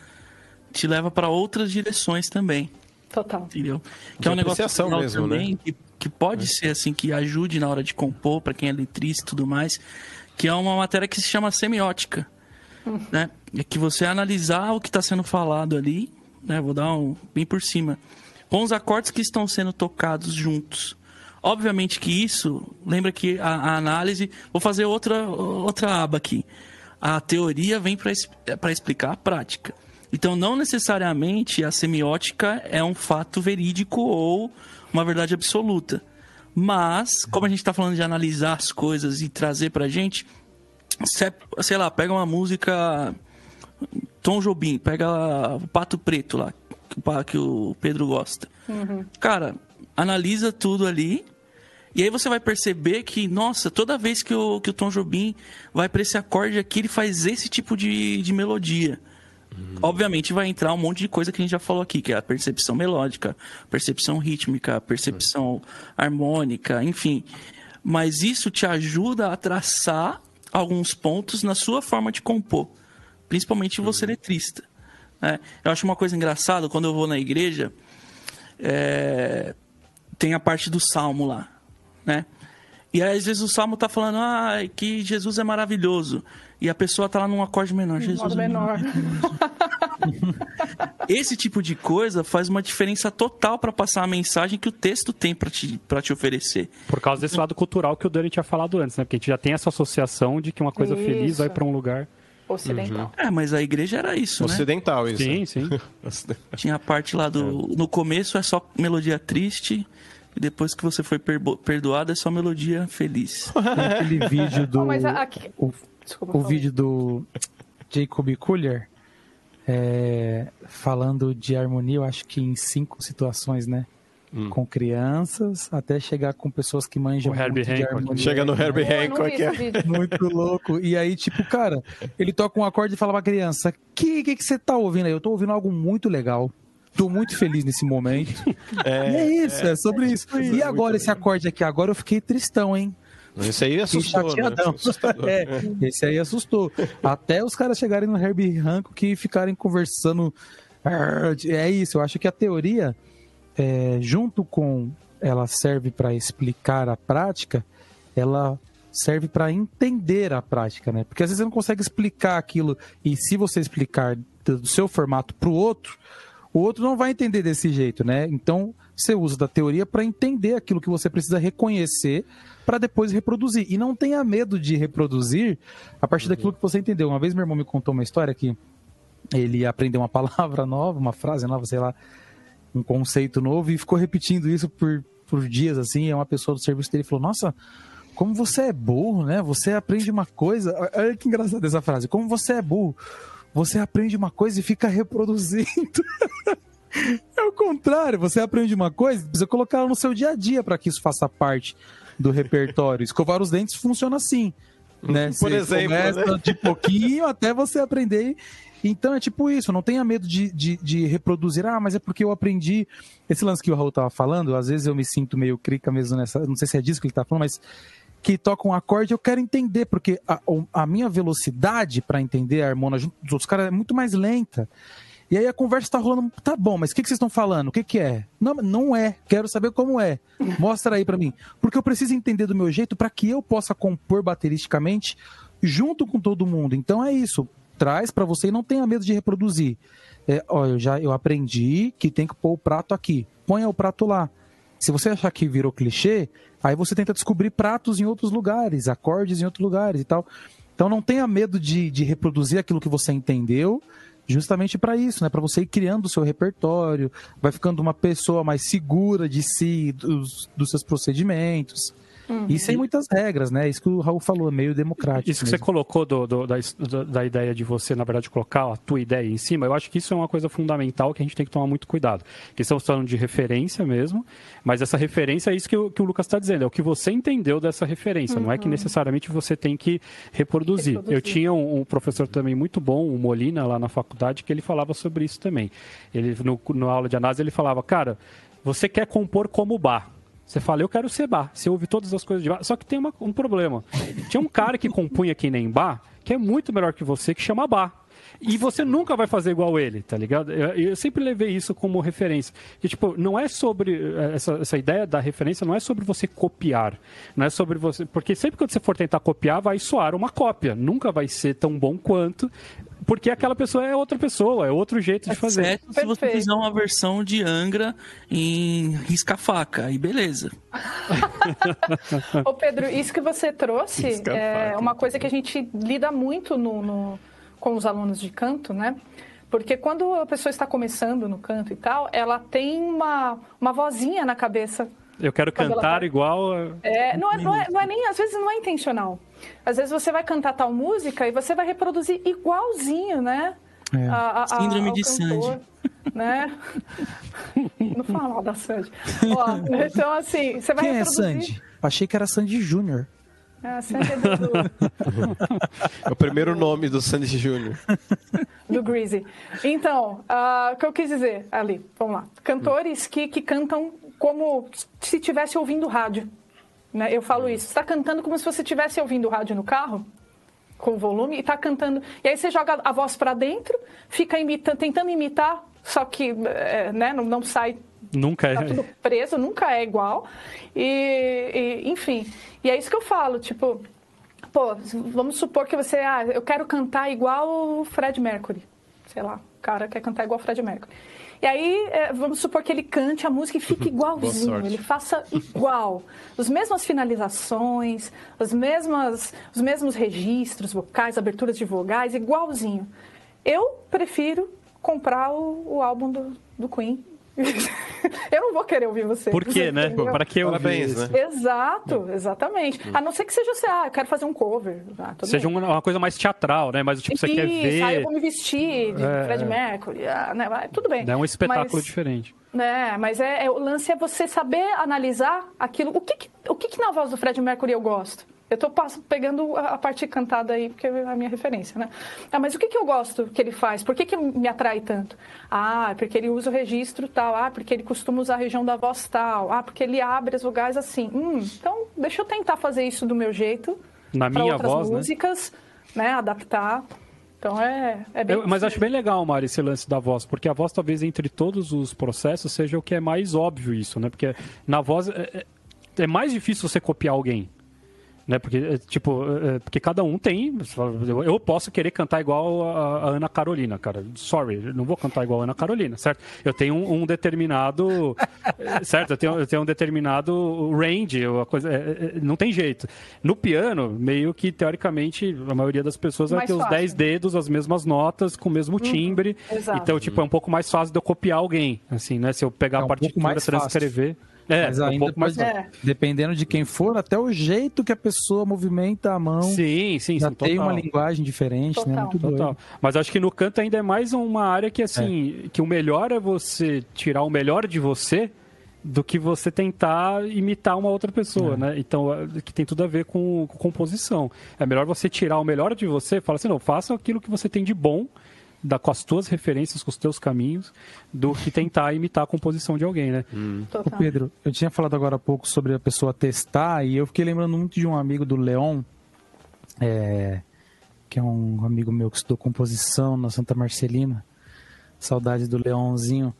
te leva para outras direções também. Total. Entendeu? Que é um negócio mesmo, né? também, que, que pode ser assim, que ajude na hora de compor, para quem é letrista e tudo mais, que é uma matéria que se chama semiótica. Né? É que você analisar o que está sendo falado ali, né? Vou dar um bem por cima. Com os acordes que estão sendo tocados juntos. Obviamente que isso, lembra que a, a análise. Vou fazer outra, outra aba aqui. A teoria vem para explicar a prática. Então, não necessariamente a semiótica é um fato verídico ou uma verdade absoluta. Mas, como a gente está falando de analisar as coisas e trazer para a gente, sei lá, pega uma música Tom Jobim, pega o Pato Preto lá, que o Pedro gosta. Uhum. Cara, analisa tudo ali. E aí você vai perceber que, nossa, toda vez que o, que o Tom Jobim vai para esse acorde aqui, ele faz esse tipo de, de melodia. Uhum. Obviamente vai entrar um monte de coisa que a gente já falou aqui, que é a percepção melódica, percepção rítmica, percepção uhum. harmônica, enfim. Mas isso te ajuda a traçar alguns pontos na sua forma de compor, principalmente você letrista. Né? Eu acho uma coisa engraçada, quando eu vou na igreja, é... tem a parte do salmo lá, né? E aí, às vezes o salmo tá falando ah, que Jesus é maravilhoso. E a pessoa tá lá num acorde menor. Jesus modo menor. Esse tipo de coisa faz uma diferença total para passar a mensagem que o texto tem para te, pra te oferecer. Por causa desse lado cultural que o Dani tinha falado antes, né? Porque a gente já tem essa associação de que uma coisa isso. feliz vai para um lugar. Ocidental. Uhum. É, mas a igreja era isso, Ocidental, né? Ocidental, isso. Sim, sim. Tinha a parte lá do. É. No começo é só melodia triste. E depois que você foi perdoado, é só melodia feliz. aquele vídeo do. Oh, aqui... O, Desculpa, o vídeo do Jacob Collier é, falando de harmonia, eu acho que em cinco situações, né? Hum. Com crianças, até chegar com pessoas que manjam o muito Herbie de harmonia. Chega no Herbie Hancock. É. Muito louco. E aí, tipo, cara, ele toca um acorde e fala pra criança, que que, que você tá ouvindo aí? Eu tô ouvindo algo muito legal. Tô muito feliz nesse momento. É, e é isso, é, é sobre é, isso. E agora esse acorde aqui? Agora eu fiquei tristão, hein? Esse aí assustou, né? é, esse aí assustou. Até os caras chegarem no Herbie Hancock e ficarem conversando. É isso, eu acho que a teoria, é, junto com ela serve para explicar a prática, ela serve para entender a prática, né? Porque às vezes você não consegue explicar aquilo e se você explicar do seu formato para o outro, o outro não vai entender desse jeito, né? Então, você usa da teoria para entender aquilo que você precisa reconhecer para depois reproduzir. E não tenha medo de reproduzir a partir uhum. daquilo que você entendeu. Uma vez meu irmão me contou uma história que ele aprendeu uma palavra nova, uma frase nova, sei lá, um conceito novo e ficou repetindo isso por, por dias assim. E uma pessoa do serviço dele falou: Nossa, como você é burro, né? Você aprende uma coisa. Olha que engraçada essa frase. Como você é burro você aprende uma coisa e fica reproduzindo. é o contrário, você aprende uma coisa, precisa colocar ela no seu dia a dia para que isso faça parte do repertório. Escovar os dentes funciona assim. Né? Por você exemplo, começa né? de pouquinho até você aprender. Então é tipo isso, não tenha medo de, de, de, reproduzir. Ah, mas é porque eu aprendi. Esse lance que o Raul tava falando, às vezes eu me sinto meio crica mesmo nessa. Não sei se é disso que ele tá falando, mas que toca um acorde, eu quero entender, porque a, a minha velocidade para entender a harmonia junto dos outros caras é muito mais lenta. E aí a conversa tá rolando, tá bom, mas o que, que vocês estão falando? O que, que é? Não, não é, quero saber como é. Mostra aí para mim. Porque eu preciso entender do meu jeito para que eu possa compor bateristicamente junto com todo mundo. Então é isso. Traz para você e não tenha medo de reproduzir. É, ó, eu já eu aprendi que tem que pôr o prato aqui. Ponha o prato lá. Se você achar que virou clichê, Aí você tenta descobrir pratos em outros lugares, acordes em outros lugares e tal. Então não tenha medo de, de reproduzir aquilo que você entendeu, justamente para isso, né? Para você ir criando o seu repertório, vai ficando uma pessoa mais segura de si, dos, dos seus procedimentos. Uhum. E sem muitas regras, né? Isso que o Raul falou, meio democrático. Isso que mesmo. você colocou do, do, da, da ideia de você, na verdade, colocar a tua ideia em cima, eu acho que isso é uma coisa fundamental que a gente tem que tomar muito cuidado. Que estamos falando de referência mesmo, mas essa referência é isso que o, que o Lucas está dizendo, é o que você entendeu dessa referência, uhum. não é que uhum. necessariamente você tem que reproduzir. reproduzir. Eu tinha um, um, professor também muito bom, o Molina, lá na faculdade, que ele falava sobre isso também. Ele, no, no aula de análise, ele falava, cara, você quer compor como bar Você fala, eu quero ser Bach. Você ouve todas as coisas de Bach. Só que tem uma, um problema. Tinha um cara que compunha aqui nem Bach, que é muito melhor que você, que chama Bach. E você nunca vai fazer igual ele, tá ligado? Eu, eu sempre levei isso como referência. Que, tipo, não é sobre. eh, Essa, essa ideia da referência não é sobre você copiar. Não é sobre você. Porque sempre que você for tentar copiar, vai soar uma cópia. Nunca vai ser tão bom quanto. Porque aquela pessoa é outra pessoa, é outro jeito de fazer. Exceto se você Perfeito. fizer uma versão de Angra em risca-faca, aí beleza. Ô Pedro, isso que você trouxe é uma coisa que a gente lida muito no, no- com os alunos de canto, né? Porque quando a pessoa está começando no canto e tal, ela tem uma, uma vozinha na cabeça. Eu quero Quando cantar vai- igual. a- É, não, é, não, é, não é nem, às vezes não é intencional. Às vezes você vai cantar tal música e você vai reproduzir igualzinho, né? É. A- a- a- Síndrome de cantor, Sandy. Né? Não fala mal da Sandy. Ó, então, assim, você vai Quem é reproduzir. Sandy? Achei que era Sandy Júnior. É, a Sandy é do, É o primeiro nome do Sandy Júnior. do Greasy. Então, ah, o que eu quis dizer ali, vamos lá. Cantores que, que cantam como se estivesse ouvindo rádio. Né? Eu falo isso. Você está cantando como se você estivesse ouvindo rádio no carro, com volume, e está cantando. E aí você joga a voz para dentro, fica imitando, tentando imitar, só que é, né, não, não sai Nunca tá tudo é. preso, nunca é igual. E, e, enfim, e é isso que eu falo, tipo, pô, vamos supor que você, ah, eu quero cantar igual o Fred Mercury. Sei lá, o cara quer cantar igual o Fred Mercury. E aí, é, vamos supor que ele cante a música e fique igualzinho, ele faça igual. As mesmas finalizações, as mesmas, os mesmos registros vocais, aberturas de vogais, igualzinho. Eu prefiro comprar o, o álbum do, do Queen. Eu não vou querer ouvir você. Por quê, né? entendeu? Para que eu Parabéns, ouvir isso? né? Exato, exatamente. A não ser que seja assim, ah, eu quero fazer um cover. Ah, Seja bem. uma, coisa mais teatral, né? Mas tipo, você quer Isso, aí eu ver. vou me vestir de É, Fred é. Mercury, ah, né, tudo bem. É um espetáculo Mas- diferente. né, mas é, é- o lance é você saber analisar aquilo. O que, que- o que, que na voz do Fred Mercury eu gosto? Eu passo- pegando a, a parte cantada aí, porque é a minha referência, né? Ah, mas o que, que eu gosto que ele faz? Por que, que me atrai tanto? Ah, é porque ele usa o registro tal. Ah, porque ele costuma usar a região da voz tal. Ah, porque ele abre as vogais assim. Hum, então, deixa eu tentar fazer isso do meu jeito. Na minha outras voz, né? músicas, né? Adaptar. Então, é, é bem Eu- mas isso acho bem legal, Mari, esse lance da voz, porque a voz, talvez, entre todos os processos, seja o que é mais óbvio isso, né? Porque na voz é, é- é mais difícil você copiar alguém. Né? Porque, é, tipo, é, porque cada um tem. Eu posso querer cantar igual a, a Ana Carolina, cara. Sorry, não vou cantar igual a Ana Carolina, certo? Eu tenho um, um determinado. é, certo? Eu tenho, eu tenho um determinado range, uma coisa, é, é, não tem jeito. No piano, meio que, teoricamente, a maioria das pessoas vai ter os fácil. 10 dedos, as mesmas notas, com o mesmo timbre. exato. Então, tipo, é um pouco mais fácil de eu copiar alguém, assim, né? Se eu pegar É a um pouco partitura, mais fácil. É, Mas é um ainda, pouco mais mas, É. dependendo de quem for, até o jeito que a pessoa movimenta a mão Sim, sim, já sim, tem total. uma linguagem diferente, né? Total. Muito doido. Total. Mas acho que no canto ainda é mais uma área que, assim, que o melhor é você tirar o melhor de você do que você tentar imitar uma outra pessoa, né? Então, é, que tem tudo a ver com, com composição. É melhor você tirar o melhor de você e falar assim, não, faça aquilo que você tem de bom, da, com as tuas referências, com os teus caminhos, do que tentar imitar a composição de alguém, né? Ô, Total. Pedro, eu tinha falado agora há pouco sobre a pessoa testar e eu fiquei lembrando muito de um amigo do Leon, é, que é um amigo meu que estudou composição na Santa Marcelina. Saudade do Leonzinho.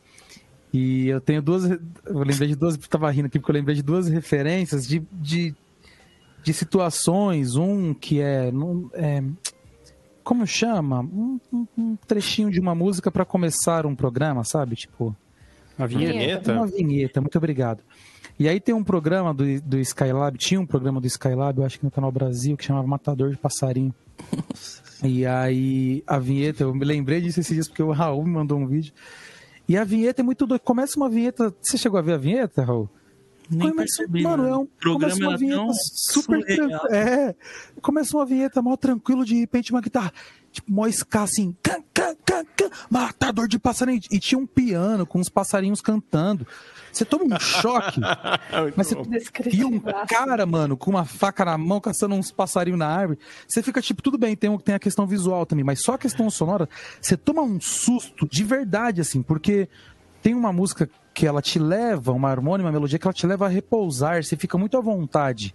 E eu tenho duas. Eu lembrei de duas. Tava rindo aqui porque eu lembrei de duas referências de, de, de situações. Um que é. não- é, como chama? Um, um- trechinho de uma música para começar um programa, sabe? Tipo. A vinheta. Vinheta? Uma vinheta, muito obrigado. E aí tem um programa do, do Skylab, tinha um programa do Skylab, eu acho que no Canal Brasil, que chamava Matador de Passarinho. E aí a vinheta, eu me lembrei disso esses dias porque o Raul me mandou um vídeo. E a vinheta é muito doida. Começa uma vinheta. Você chegou a ver a vinheta, Raul? Nem Começa- percebi, mano, mano. é um, programa começa uma vinheta super surreal. tranquila. É, começa uma vinheta mal tranquilo, de repente uma guitarra, tipo, mó ska assim, can, can, can, can, matador de passarinho. E tinha um piano com uns passarinhos cantando. Você toma um choque. Mas você, e um cara, mano, com uma faca na mão, caçando uns passarinhos na árvore. Você fica tipo, tudo bem, tem, tem a questão visual também, mas só a questão sonora, você toma um susto de verdade, assim, porque tem uma música que ela te leva, uma harmonia, uma melodia que ela te leva a repousar, você fica muito à vontade.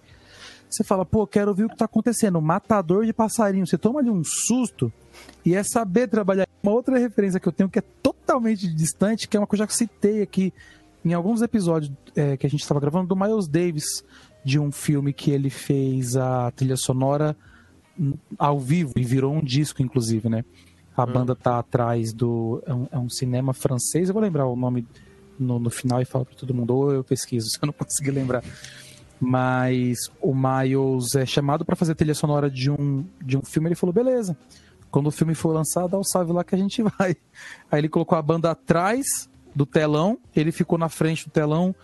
Você fala, pô, quero ouvir o que está acontecendo. Matador de passarinho. Você toma ali um susto e é saber trabalhar. Uma outra referência que eu tenho que é totalmente distante, que é uma coisa que eu citei aqui em alguns episódios é, que a gente estava gravando, do Miles Davis, de um filme que ele fez a trilha sonora ao vivo e virou um disco, inclusive, né? A hum. banda tá atrás do. É um, é um, cinema francês, eu vou lembrar o nome no, no final e falo para todo mundo, ou eu pesquiso, se eu não conseguir lembrar. Mas o Miles é chamado para fazer trilha sonora de um, de um filme, ele falou, beleza. Quando o filme for lançado, dá o salve lá que a gente vai. Aí ele colocou a banda atrás do telão, ele ficou na frente do telão,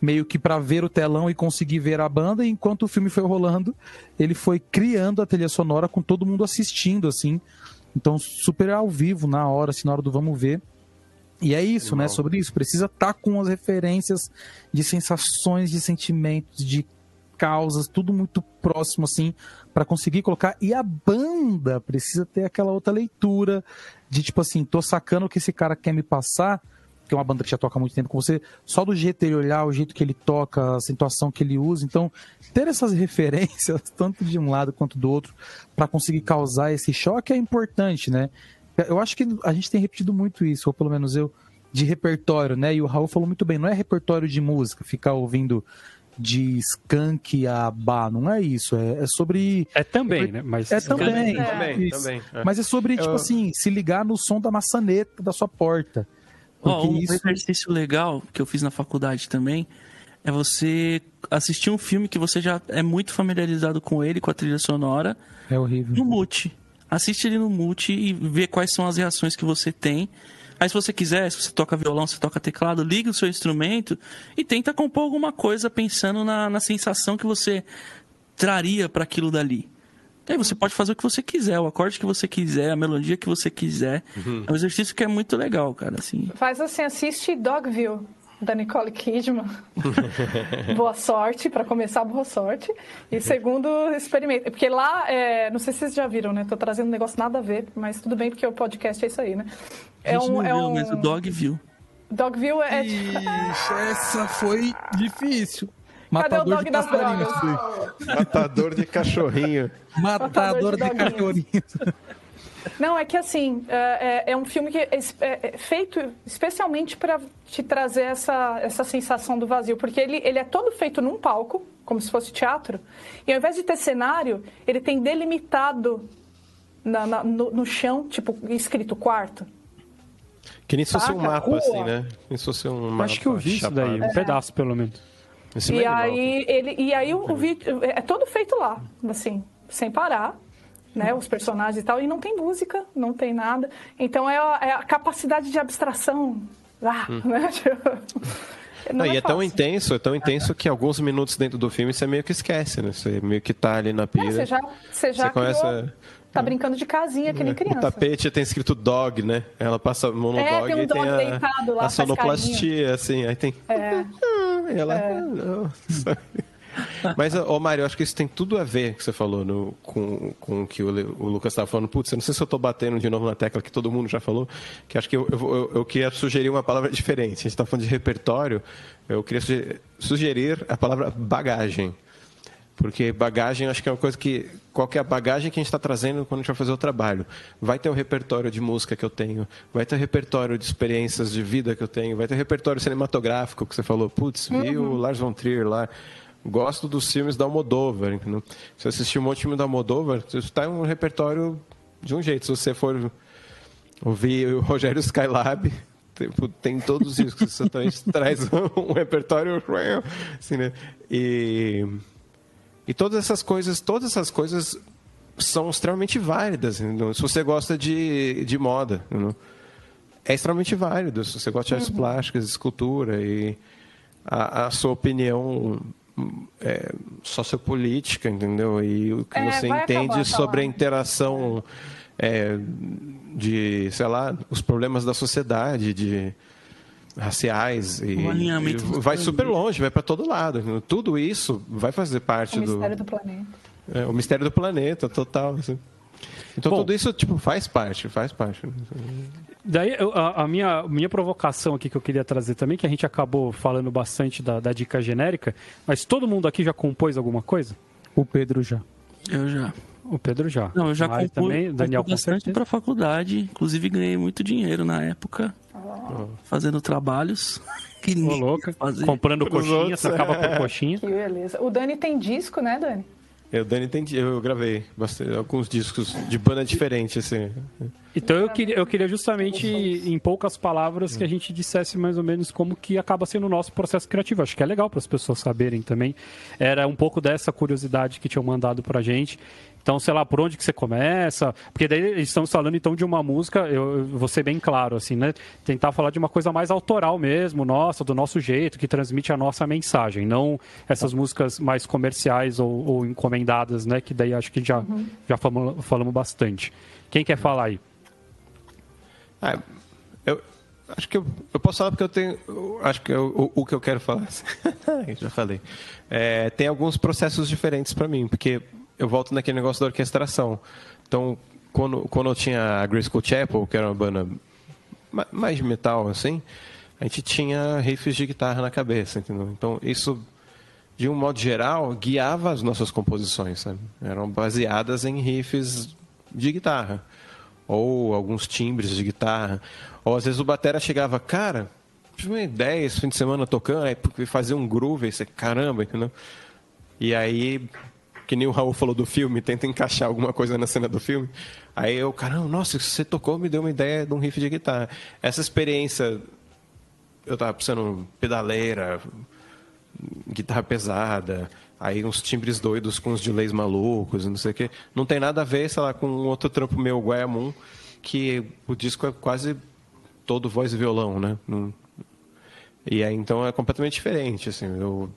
meio que para ver o telão e conseguir ver a banda, e enquanto o filme foi rolando, ele foi criando a trilha sonora com todo mundo assistindo, assim. Então, super ao vivo, na hora, assim, na hora do vamos ver. E é isso, né? Sobre isso. Precisa estar tá com as referências de sensações, de sentimentos, de causas, tudo muito próximo, assim, para conseguir colocar. E a banda precisa ter aquela outra leitura de tipo assim, tô sacando o que esse cara quer me passar, que é uma banda que já toca há muito tempo com você, só do jeito dele olhar, o jeito que ele toca, a situação que ele usa. Então, ter essas referências, tanto de um lado quanto do outro, para conseguir causar esse choque é importante, né? Eu acho que a gente tem repetido muito isso, ou pelo menos eu, de repertório, né? E o Raul falou muito bem, não é repertório de música, ficar ouvindo de skunk a bar, não é isso, é, é sobre... É também, né? Mas... É também, é. também, também é. Mas é sobre, tipo Eu... assim, se ligar no som da maçaneta da sua porta. Oh, um isso... exercício legal que eu fiz na faculdade também é você assistir um filme que você já é muito familiarizado com ele, com a trilha sonora. É horrível. No mute assiste ele no multi e vê quais são as reações que você tem. Aí, se você quiser, se você toca violão, se toca teclado, liga o seu instrumento e tenta compor alguma coisa pensando na, na sensação que você traria para aquilo dali. Aí você pode fazer o que você quiser, o acorde que você quiser, a melodia que você quiser. Uhum. É um exercício que é muito legal, cara. Assim. Faz assim, assiste Dogville da Nicole Kidman. boa sorte, para começar, boa sorte. E segundo, experimente. Porque lá, é, não sei se vocês já viram, né? Tô trazendo um negócio nada a ver, mas tudo bem, porque o podcast é isso aí, né? É um, é um... mas o Dogville. Dogville é... Ixi, essa foi difícil. Matador Cadê o dog de passarinhos. Matador de cachorrinho. Matador, de, de cachorrinho. Não, é que assim, é, é, é um filme que é, é, é feito especialmente para te trazer essa, essa sensação do vazio, porque ele, ele é todo feito num palco, como se fosse teatro, e ao invés de ter cenário, ele tem delimitado na, na, no, no, chão, tipo, escrito quarto. Que nem se fosse um mapa, Rua. assim, né? Nem se fosse um mapa. Acho que eu vi isso daí, um é. pedaço pelo menos. E, aí, ele, e aí o, o vídeo é todo feito lá, assim, sem parar né, os personagens e tal, e não tem música, não tem nada. Então é a, é a capacidade de abstração lá, hum. né? Não, não, é e é tão intenso, é tão intenso que alguns minutos dentro do filme você meio que esquece, né? Você meio que tá ali na pira. É, você já, você já você começa... Tá brincando de casinha, que nem criança. O tapete tem escrito dog, né? Ela passa monodog é, tem um e tem a, deitado lá, a sonoplastia, assim. Aí tem... É. e ela... É. Mas, ô Mário, eu acho que isso tem tudo a ver, que você falou, no, com, com o que o, o Lucas estava falando. Putz, eu não sei se eu estou batendo de novo na tecla que todo mundo já falou, que acho que eu, eu, eu, eu queria sugerir uma palavra diferente. A gente está falando de repertório, eu queria sugerir, sugerir a palavra bagagem. Porque bagagem, acho que é uma coisa que. Qual que é a bagagem que a gente está trazendo quando a gente vai fazer o trabalho? Vai ter o repertório de música que eu tenho, vai ter o repertório de experiências de vida que eu tenho, vai ter o repertório cinematográfico que você falou, putz, vi uhum. o Lars von Trier lá gosto dos filmes da Almodóvar. Entendeu? Se assistir um monte de filme da Almodóvar, isso está em um repertório de um jeito. Se você for ouvir o Rogério Skylab, tipo, tem todos isso. Você também traz um repertório assim, né? E, e todas essas coisas, todas essas coisas são extremamente válidas. Entendeu? Se você gosta de, de moda, entendeu? é extremamente válido. Se você gosta de artes uhum. plásticas, escultura e a, a sua opinião é, sociopolítica, entendeu? E o que é, você entende sobre a interação é, de, sei lá, os problemas da sociedade, de raciais e, e vai super longe, vai para todo lado. Tudo isso vai fazer parte o do mistério do planeta. É, o mistério do planeta, total. Assim. Então Bom, tudo isso tipo faz parte, faz parte. Daí eu, a, a, minha, minha provocação aqui que eu queria trazer também, que a gente acabou falando bastante da, da dica genérica, mas todo mundo aqui já compôs alguma coisa? O Pedro já. Eu já. O Pedro já. Não, eu já compus, também, Daniel bastante para faculdade, inclusive ganhei muito dinheiro na época. Fazendo trabalhos. Que Ô, louca, comprando coxinha, trocava por coxinha. Que beleza. O Dani tem disco, né, Dani? Eu, Dani, tem, eu gravei bastante, alguns discos de banda diferente, assim. Então eu queria, eu queria justamente, em poucas palavras, que a gente dissesse mais ou menos como que acaba sendo o nosso processo criativo. Acho que é legal para as pessoas saberem também. Era um pouco dessa curiosidade que tinham mandado para a gente. Então, sei lá, por onde que você começa? Porque daí estamos falando então de uma música, eu, vou ser bem claro, assim, né? Tentar falar de uma coisa mais autoral mesmo, nossa, do nosso jeito, que transmite a nossa mensagem, não essas músicas mais comerciais ou, ou encomendadas, né? Que daí acho que já, uhum. já falamos, falamos bastante. Quem quer falar aí? Ah, eu acho que eu, eu, posso falar porque eu tenho. Acho que eu, o, o, que eu quero falar. já falei. É, tem alguns processos diferentes para mim, porque eu volto naquele negócio da orquestração. Então, quando, quando eu tinha a Grayskull Chapel, que era uma banda mais metal, assim, a gente tinha riffs de guitarra na cabeça, entendeu? Então, isso, de um modo geral, guiava as nossas composições, sabe? Eram baseadas em riffs de guitarra. Ou alguns timbres de guitarra. Ou, às vezes, o batera chegava, cara, tive uma ideia esse fim de semana tocando, aí fazer um groove, aí você, caramba, entendeu? E aí que nem o Raul falou do filme, tenta encaixar alguma coisa na cena do filme. Aí eu, caramba, nossa, você tocou, me deu uma ideia de um riff de guitarra. Essa experiência, eu tava pensando pedaleira, guitarra pesada, aí uns timbres doidos com uns delays malucos, não sei o quê. Não tem nada a ver, sei lá, com outro trampo meu, Guayamun, que o disco é quase todo voz e violão, né? E aí, então, é completamente diferente, assim. Eu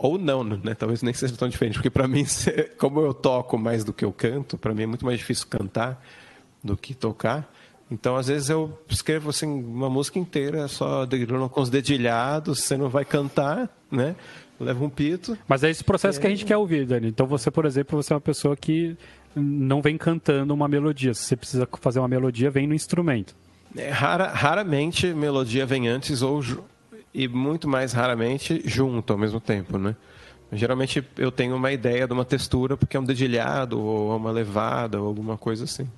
ou não, né? Talvez nem seja tão diferente, porque para mim, como eu toco mais do que eu canto, para mim é muito mais difícil cantar do que tocar. Então, às vezes eu escrevo assim uma música inteira só com os dedilhados, você não vai cantar, né? Leva um pito. Mas é esse processo é... que a gente quer ouvir, Dani. Então, você, por exemplo, você é uma pessoa que não vem cantando uma melodia. Se você precisa fazer uma melodia, vem no instrumento. É, rara, raramente melodia vem antes ou e muito mais raramente junto ao mesmo tempo, né? Geralmente eu tenho uma ideia de uma textura porque é um dedilhado ou uma levada ou alguma coisa assim.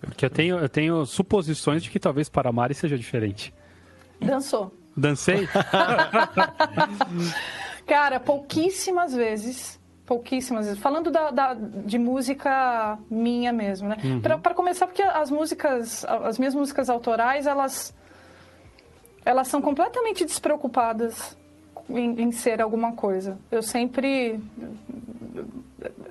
Porque eu tenho, eu tenho suposições de que talvez para Mari seja diferente. Dançou. Dancei? Cara, pouquíssimas vezes. Pouquíssimas vezes. Falando da, da de música minha mesmo, né? Uhum. Para começar, porque as músicas, as minhas músicas autorais, elas elas são completamente despreocupadas em, em, ser alguma coisa. Eu sempre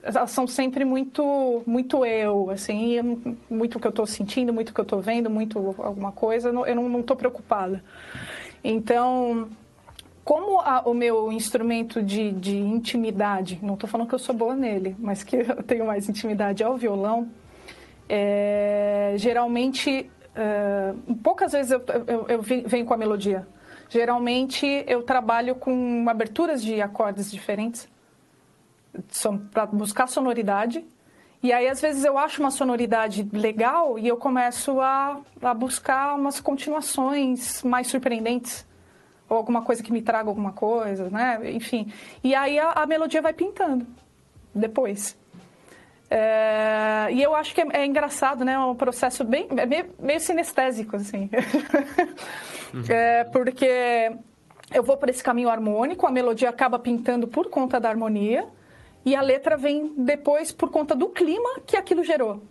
elas são sempre muito muito eu, assim, muito o que eu estou sentindo, muito o que eu estou vendo, muito alguma coisa, eu não estou preocupada. Então, como a, o meu instrumento de, de intimidade, não estou falando que eu sou boa nele, mas que eu tenho mais intimidade é o violão, é, geralmente Uh, poucas vezes eu, eu, eu, venho com a melodia. Geralmente eu trabalho com aberturas de acordes diferentes para buscar sonoridade. E aí, às vezes, eu acho uma sonoridade legal e eu começo a, a buscar umas continuações mais surpreendentes. Ou alguma coisa que me traga alguma coisa, né? Enfim. E aí a, a melodia vai pintando depois. É, e eu acho que é, é, engraçado, né? É um processo bem, é meio, meio sinestésico, assim. Uhum. Porque eu vou por esse caminho harmônico, a melodia acaba pintando por conta da harmonia e a letra vem depois por conta do clima que aquilo gerou.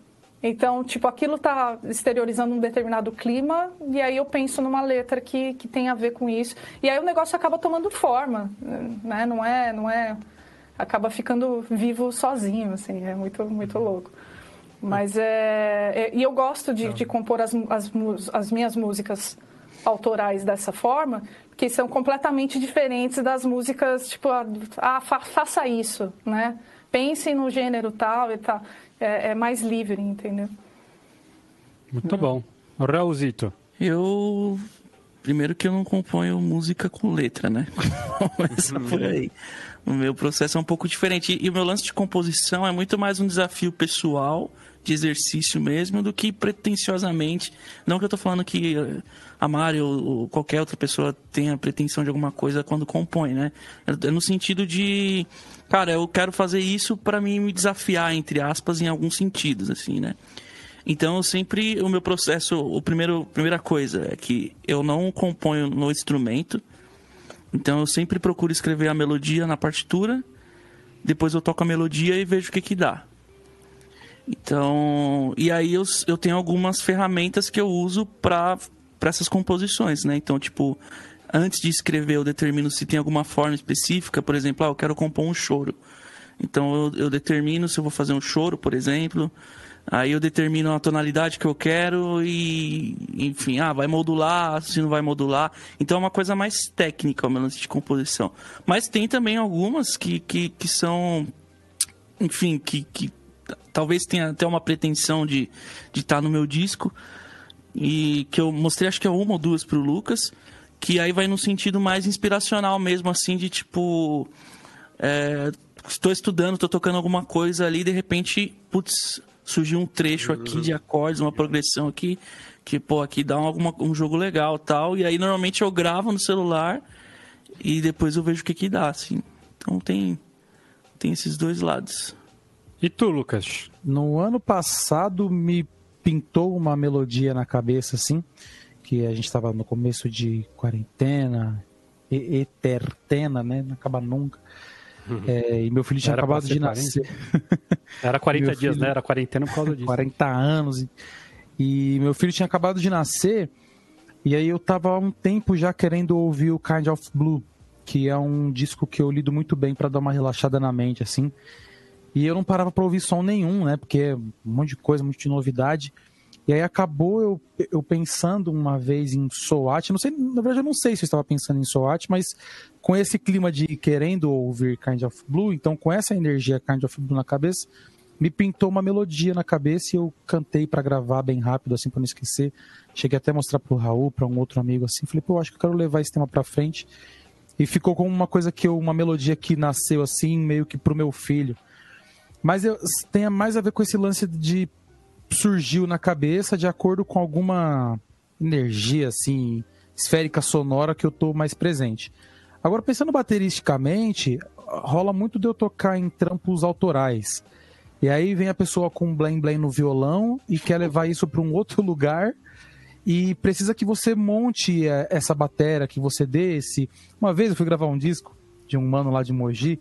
Então, tipo, aquilo está exteriorizando um determinado clima e aí eu penso numa letra que, que tem a ver com isso. E aí o negócio acaba tomando forma, né? Não é, não é acaba ficando vivo sozinho, assim, é muito, muito louco. Mas é, é e eu gosto de, de compor as, as, as minhas músicas autorais dessa forma, que são completamente diferentes das músicas, tipo, ah, fa, faça isso, né? Pense no gênero tal e tal. É, é mais livre, entendeu? Muito bom. Raulzito. Eu primeiro que eu não componho música com letra, né? Começar por aí. O meu processo é um pouco diferente. E o meu lance de composição é muito mais um desafio pessoal, de exercício mesmo, do que pretensiosamente. Não que eu tô falando que a Mari ou qualquer outra pessoa tenha pretensão de alguma coisa quando compõe, né? É no sentido de, cara, eu quero fazer isso para mim me desafiar, entre aspas, em alguns sentidos, assim, né? Então, sempre, o meu processo, o primeiro, primeira coisa é que eu não componho no instrumento. Então, eu sempre procuro escrever a melodia na partitura. Depois eu toco a melodia e vejo o que que dá. Então, e aí eu, eu tenho algumas ferramentas que eu uso para essas composições, né? Então, tipo, antes de escrever eu determino se tem alguma forma específica, por exemplo, ah, eu quero compor um choro. Então eu, eu determino se eu vou fazer um choro, por exemplo. Aí eu determino a tonalidade que eu quero e, enfim, ah, vai modular, se não vai modular. Então é uma coisa mais técnica o meu lance de composição. Mas tem também algumas que, que, que são, enfim, que, que talvez tenha até uma pretensão de estar tá no meu disco. E que eu mostrei, acho que é uma ou duas pro Lucas. Que aí vai no sentido mais inspiracional mesmo, assim, de tipo. É, estou estudando, estou tocando alguma coisa ali, de repente, putz, surgiu um trecho aqui de acordes, uma progressão aqui, que, pô, aqui dá alguma, um jogo legal tal. E aí normalmente eu gravo no celular e depois eu vejo o que que dá, assim. Então tem, tem esses dois lados. E tu, Lucas? No ano passado me pintou uma melodia na cabeça, assim, que a gente estava no começo de quarentena, etertena, né? Não acaba nunca. É, e meu filho tinha Era acabado de nascer. Era 40 dias, filho... né? Era quarentena por causa disso. 40 anos. E meu filho tinha acabado de nascer. E aí eu tava há um tempo já querendo ouvir o Kind of Blue, que é um disco que eu lido muito bem para dar uma relaxada na mente, assim. E eu não parava para ouvir som nenhum, né? Porque é um monte de coisa, um monte de novidade. E aí acabou eu, eu pensando uma vez em SOAT, não sei, na verdade eu não sei se eu estava pensando em SOAT, mas com esse clima de querendo ouvir Kind of Blue, então com essa energia Kind of Blue na cabeça, me pintou uma melodia na cabeça e eu cantei para gravar bem rápido, assim, para não esquecer. Cheguei até a mostrar pro Raul, para um outro amigo, assim. Falei, pô, acho que eu quero levar esse tema para frente. E ficou como uma coisa que eu, uma melodia que nasceu assim, meio que pro meu filho. Mas eu, tem mais a ver com esse lance de surgiu na cabeça de acordo com alguma energia assim esférica sonora que eu tô mais presente. Agora pensando bateristicamente, rola muito de eu tocar em trampos autorais. E aí vem a pessoa com um blém blém no violão e quer levar isso para um outro lugar e precisa que você monte é, essa bateria, que você dê esse. Uma vez eu fui gravar um disco de um mano lá de Mogi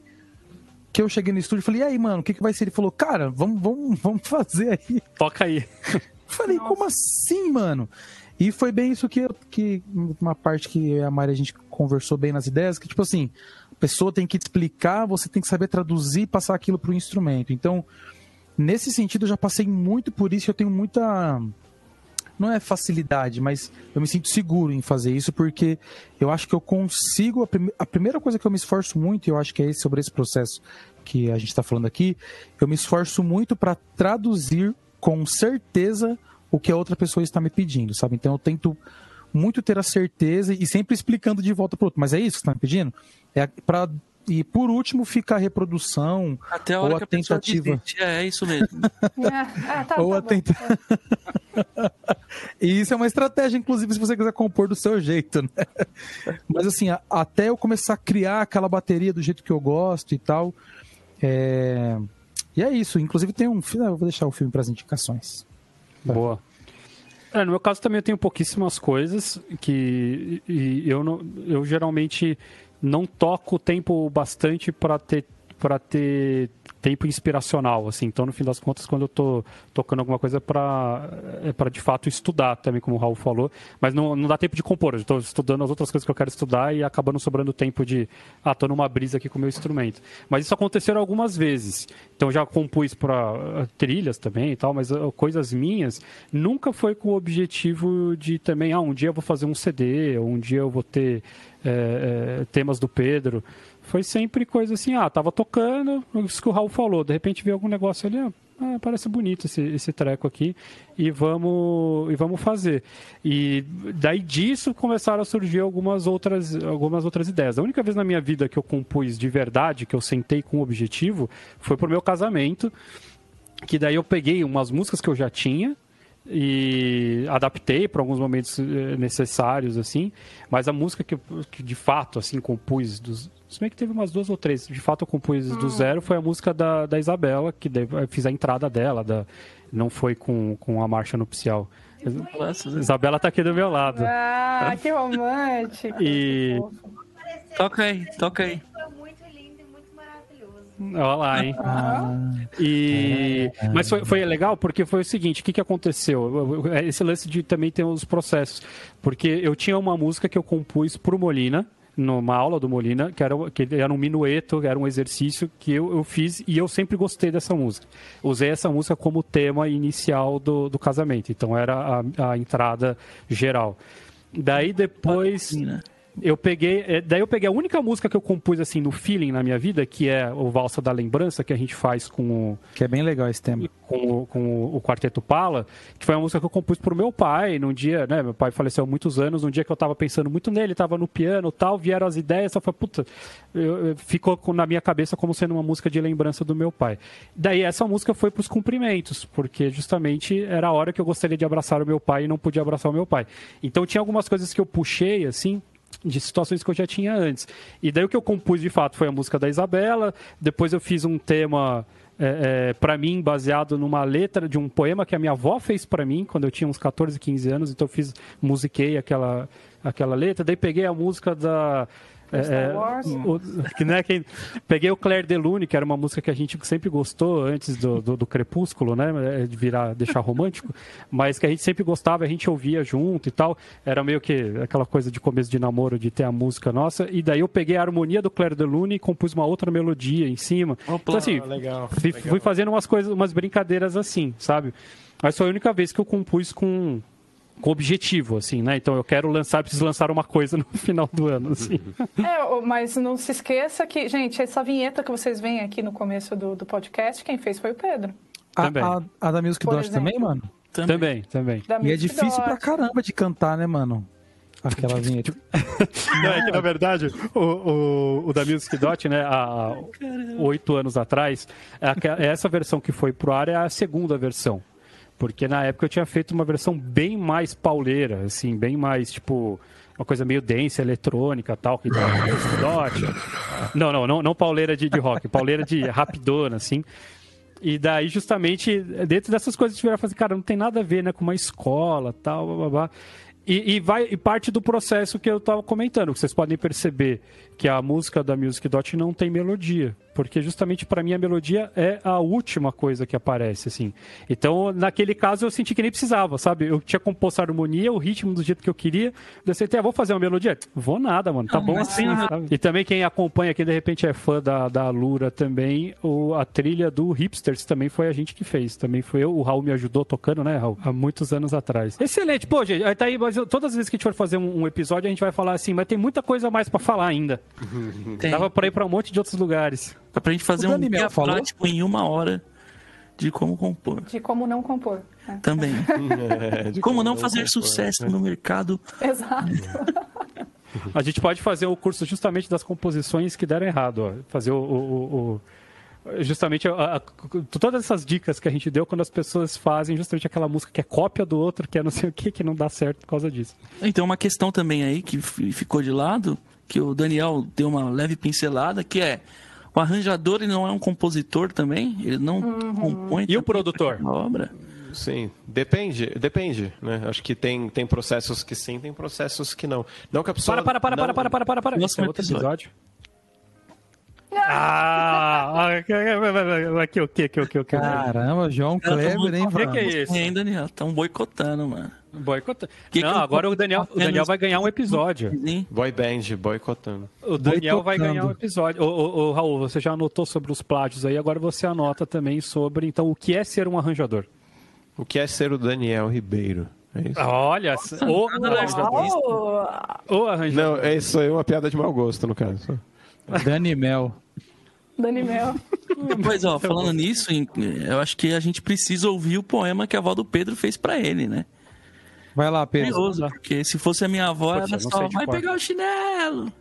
que eu cheguei no estúdio e falei, e aí, mano, o que, que vai ser? Ele falou, cara, vamos, vamos, vamos fazer aí. Toca aí. falei, Nossa. como assim, mano? E foi bem isso que, que uma parte que a Mari a gente conversou bem nas ideias, que tipo assim, a pessoa tem que te explicar, você tem que saber traduzir e passar aquilo para o instrumento. Então, nesse sentido, eu já passei muito por isso, eu tenho muita não é facilidade, mas eu me sinto seguro em fazer isso porque eu acho que eu consigo. A, prim a primeira coisa que eu me esforço muito, e eu acho que é sobre esse processo que a gente está falando aqui, eu me esforço muito para traduzir com certeza o que a outra pessoa está me pedindo, sabe? Então eu tento muito ter a certeza e sempre explicando de volta para outro. Mas é isso que você está me pedindo? É para e por último fica a reprodução Até a hora ou a, a tentativa. É, é, isso mesmo. é, é, tá, ou tá a tenta... e isso é uma estratégia, inclusive, se você quiser compor do seu jeito, né? Mas assim, a, até eu começar a criar aquela bateria do jeito que eu gosto e tal. É... E é isso. Inclusive tem um filme. Eu vou deixar o filme para as indicações. Boa. É, no meu caso também eu tenho pouquíssimas coisas que e eu, não, eu geralmente não toco o tempo bastante para ter para ter tempo inspiracional, assim. Então, no fim das contas, quando eu tô tocando alguma coisa para é para de fato estudar também, como o Raul falou, mas não, não dá tempo de compor. Eu estou estudando as outras coisas que eu quero estudar e acabando sobrando tempo de, ah, tô numa brisa aqui com o meu instrumento. Mas isso aconteceu algumas vezes. Então, já compus para uh, trilhas também e tal, mas uh, coisas minhas nunca foi com o objetivo de também, ah, um dia eu vou fazer um CD, ou um dia eu vou ter é, é, temas do Pedro. Foi sempre coisa assim, ah, tava tocando, isso que o Raul falou, de repente veio algum negócio ali, ah, parece bonito esse, esse treco aqui e vamos e vamos fazer e daí disso começaram a surgir algumas outras algumas outras ideias a única vez na minha vida que eu compus de verdade que eu sentei com objetivo foi pro meu casamento que daí eu peguei umas músicas que eu já tinha e adaptei para alguns momentos eh, necessários assim mas a música que, que de fato assim compus dos se bem que teve umas duas ou três de fato eu compus do zero foi a música da, da Isabela que eu fiz a entrada dela da não foi com, com a marcha nupcial Isabela tá aqui do meu lado Ah, que romântico. E- Toca aí, toca aí. Olha lá, hein? Ah, E... Mas foi, foi legal porque foi o seguinte, o que, que aconteceu? Eu- eu- Esse lance de também ter os processos. Porque eu tinha uma música que eu compus pro Molina, numa aula do Molina, que era, que era um minueto, era um exercício que eu, eu fiz e eu sempre gostei dessa música. Usei essa música como tema inicial do, do casamento, então era a, a entrada geral. Daí depois? Eu peguei, eh, daí eu peguei a única música que eu compus assim no feeling na minha vida, que é o Valsa da Lembrança, que a gente faz com o, que é bem legal esse tema. com, o, com o Quarteto Pala, que foi uma música que eu compus pro meu pai, num dia, né, meu pai faleceu há muitos anos, num dia que eu tava pensando muito nele, tava no piano tal, vieram as ideias, só falei, puta, eu- eu- ficou na minha cabeça como sendo uma música de lembrança do meu pai. Daí essa música foi pros cumprimentos, porque justamente era a hora que eu gostaria de abraçar o meu pai e não podia abraçar o meu pai. Então tinha algumas coisas que eu puxei, assim, de situações que eu já tinha antes. E daí o que eu compus de fato foi a música da Isabela, depois eu fiz um tema é, para mim baseado numa letra de um poema que a minha avó fez para mim quando eu tinha uns 14, 15 anos, então eu fiz, musiquei aquela, aquela letra, daí peguei a música da é, Star é, Wars? o- que, né, que- peguei o Claire Delune, que era uma música que a gente sempre gostou antes do, do, do Crepúsculo, né? é, De virar, deixar romântico, mas que a gente sempre gostava, a gente ouvia junto e tal. Era meio que aquela coisa de começo de namoro, de ter a música nossa. E daí eu peguei a harmonia do Claire Delune e compus uma outra melodia em cima. Então, assim, legal. fui, fui fazendo umas coisas, umas brincadeiras assim, sabe? Mas foi a única vez que eu compus com, com objetivo, assim, né? Então eu quero lançar, preciso lançar uma coisa no final do ano, assim. É, mas não se esqueça que, gente, essa vinheta que vocês veem aqui no começo do, do podcast, quem fez foi o Pedro. A, Também. a, a da Music Por Dot exemplo. também, mano? Também, também. Da E é difícil pra Dot. caramba de cantar, né, mano? Aquela vinheta. Não, é que na verdade, o, o, o da Music Dot, né, há oito anos atrás, é essa versão que foi pro ar é a segunda versão. Porque na época eu tinha feito uma versão bem mais pauleira, assim, bem mais, tipo, uma coisa meio densa, eletrônica tal, que. Não, não, não, não pauleira de, de rock, pauleira de rapidona, assim. E daí, justamente, dentro dessas coisas, tiveram a fazer, cara, não tem nada a ver, né, com uma escola, tal, blá, blá, blá. E, e vai, e parte do processo que eu tava comentando, que vocês podem perceber que a música da Music Dot não tem melodia. Porque justamente para mim a melodia é a última coisa que aparece, assim. Então, naquele caso, eu senti que nem precisava, sabe? Eu tinha composto a harmonia, o ritmo do jeito que eu queria. Eu sentei, ah, vou fazer uma melodia? Vou nada, mano. Tá Não, bom assim, sim, sabe? E também quem acompanha aqui, de repente, é fã da, da Lura também, o, a trilha do Hipsters também foi a gente que fez. Também foi eu, o Raul me ajudou tocando, né, Raul? Há muitos anos atrás. Excelente. Pô, gente, aí tá aí, mas eu- todas as vezes que a gente for fazer um, um episódio, a gente vai falar assim, mas tem muita coisa mais pra falar ainda. Tem. Dava pra ir pra um monte de outros lugares. Dá pra gente fazer um guia falou? prático em uma hora de como compor. De como não compor. né? Também. É, de Como não compor. fazer sucesso no mercado. Exato. A gente pode fazer o curso justamente das composições que deram errado, ó. Fazer o. o- o- o- justamente a- a- todas essas dicas que a gente deu quando as pessoas fazem justamente aquela música que é cópia do outro, que é não sei o que, que não dá certo por causa disso. Então, uma questão também aí que ficou de lado, que o Daniel deu uma leve pincelada, que é o arranjador ele não é um compositor também, ele não compõe E o produtor? a obra. Sim, depende, depende, né? Acho que tem, tem processos que sim, tem processos que não. Não que a pessoa... Para, para, para, não- para, para, para, para, para. Esse é outro episódio. Ah, aqui, o que, aqui, o que, o que? Caramba, João tamo- hein, que mano? que é isso? Hein, Daniel? Estão boicotando, mano. Boicota. Que Não, que agora o Daniel, o Daniel vai ganhar um episódio. Boy band, boicotando. O Daniel vai Boicotando. ganhar um episódio. Ô, ô, ô, Raul, você já anotou sobre os plágios aí, agora você anota também sobre, então, o que é ser um arranjador. O que é ser o Daniel Ribeiro? É isso. Olha, ô, arranjo. Não, é isso aí, uma piada de mau gosto, no caso. Dani Mel. Dani Mel. Pois ó, falando nisso, eu acho que a gente precisa ouvir o poema que a avó do Pedro fez pra ele, né? Vai lá, Pedro. Curioso, porque se fosse a minha avó, eu não só, vai cor." pegar o chinelo.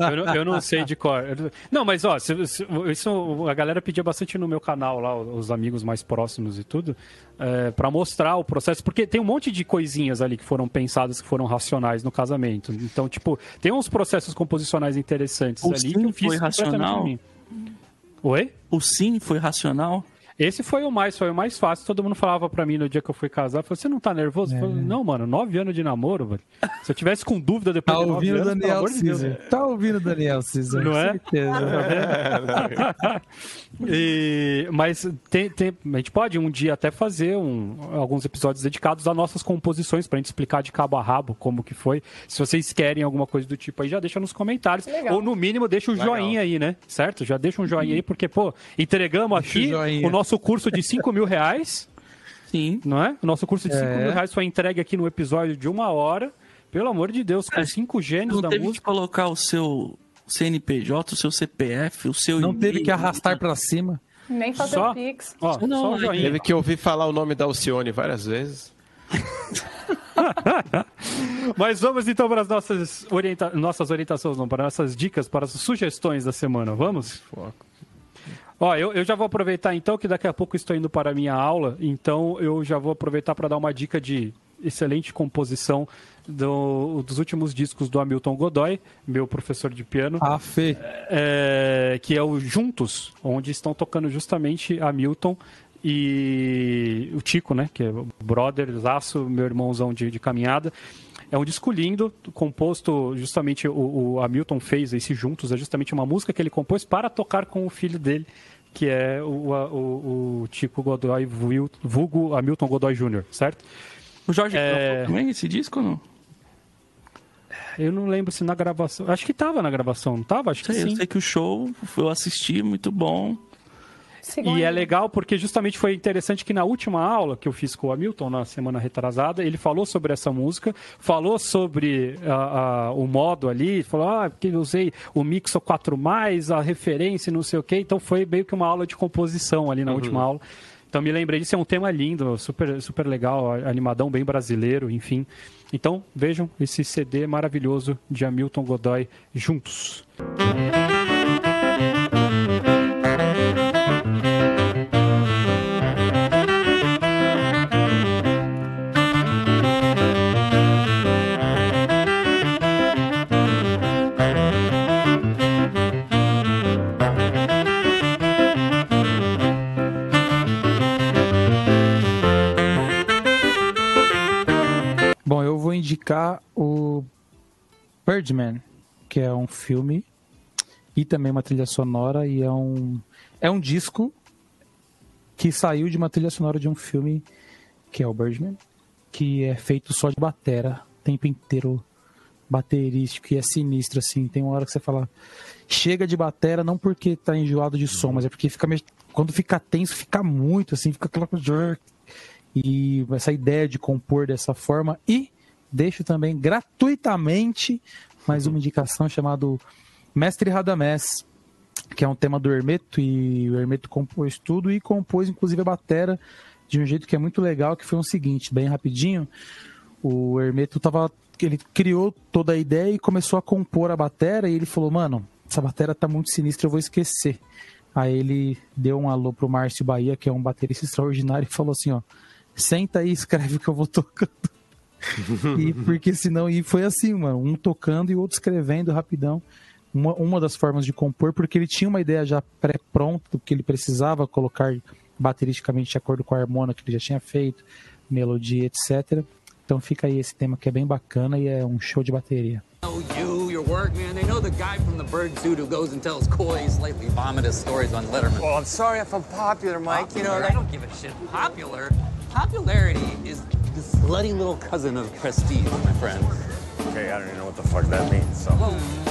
Eu não, eu não sei de cor. Não, mas ó, se- se- isso a galera pedia bastante no meu canal lá, os amigos mais próximos e tudo, é, para mostrar o processo, porque tem um monte de coisinhas ali que foram pensadas, que foram racionais no casamento. Então, tipo, tem uns processos composicionais interessantes O ali sim que eu fiz foi racional? Oi? O sim foi racional. Esse foi o mais, foi o mais fácil. Todo mundo falava pra mim no dia que eu fui casar, falou, você não tá nervoso? Eu falei, não, mano, nove anos de namoro, velho. Se eu tivesse com dúvida depois Tá de nove ouvindo o anos, pelo Daniel amor de Deus. Tá ouvindo o Daniel Caesar. Não é? Certeza. E- mas tem, tem- a gente pode um dia até fazer um- alguns episódios dedicados a nossas composições pra gente explicar de cabo a rabo como que foi. Se vocês querem alguma coisa do tipo aí, já deixa nos comentários. Legal. Ou no mínimo deixa um joinha aí, né? Certo? Já deixa um joinha aí, porque, pô, entregamos Deixa o aqui joinha. o nosso curso de 5 mil reais, Sim. não é? O nosso curso de 5 É. mil reais foi entregue aqui no episódio de uma hora. Pelo amor de Deus, com cinco gênios Não da teve que música. colocar o seu CNPJ, o seu CPF, o seu Não e-mail. teve que arrastar pra cima. Nem fazer Só? o Pix. Ó, Não, só joinha. Teve que ouvir falar o nome da Alcione várias vezes. Mas vamos então para as nossas, orienta... nossas orientações, não, para nossas dicas, para as sugestões da semana. Vamos? Foco. Ó, eu, eu já vou aproveitar então que daqui a pouco estou indo para a minha aula, então eu já vou aproveitar para dar uma dica de excelente composição do- dos últimos discos do Hamilton Godoy, meu professor de piano, A Fê. é, que é o Juntos, onde estão tocando justamente Hamilton e o Tico, né, que é o brother, Zaço, meu irmãozão de, de caminhada. É um disco lindo, composto justamente, o, o Hamilton fez esse Juntos, é justamente uma música que ele compôs para tocar com o filho dele, que é o, a- o, o Tico Godoy, vulgo Hamilton Godoy Jr., certo? O Jorge É. também esse disco ou não? Eu não lembro se na gravação. Acho que estava na gravação, não estava? Acho que Sei, sim. eu sei que o show eu assisti, muito bom. E é legal porque justamente foi interessante que na última aula que eu fiz com o Hamilton, na semana retrasada, ele falou sobre essa música, falou sobre ah, ah, o modo ali, falou ah, porque eu usei o Mixo 4+, a referência e não sei o quê, então foi meio que uma aula de composição ali na última aula. Então me lembrei disso, é um tema lindo, super, super legal, animadão, bem brasileiro, enfim. Então vejam esse CD maravilhoso de Hamilton Godoy juntos. Birdman, que é um filme e também uma trilha sonora e é um é um disco que saiu de uma trilha sonora de um filme que é o Birdman, que é feito só de batera, o tempo inteiro baterístico e é sinistro assim. Tem uma hora que você fala chega de batera não porque tá enjoado de som, mas é porque fica meio- quando fica tenso, fica muito assim, fica aquela e essa ideia de compor dessa forma e deixo também gratuitamente mais uma indicação chamado Mestre Radamés, que é um tema do Hermeto e o Hermeto compôs tudo e compôs inclusive a batera de um jeito que é muito legal, que foi o seguinte, bem rapidinho, o Hermeto tava ele criou toda a ideia e começou a compor a batera e ele falou, mano, essa batera tá muito sinistra, eu vou esquecer. Aí ele deu um alô pro Márcio Bahia, que é um baterista extraordinário, e falou assim, ó, senta aí e escreve que eu vou tocando. E porque senão, e foi assim, mano, um tocando e outro escrevendo rapidão. Uma, uma das formas de compor, porque ele tinha uma ideia já pré-pronta do que ele precisava colocar bateristicamente de acordo com a harmonia que ele já tinha feito, melodia, etc. Então fica aí esse tema que é bem bacana e é um show de bateria. know you, your work, man. They know the guy from the bird suit who goes and tells coy, slightly vomitous stories on Letterman. Well, I'm sorry if I'm popular, Mike. You know, Popular? I don't give a shit. Popular? Popularity is the slutty little cousin of prestige, my friend. okay, I don't even know what the fuck that means. So,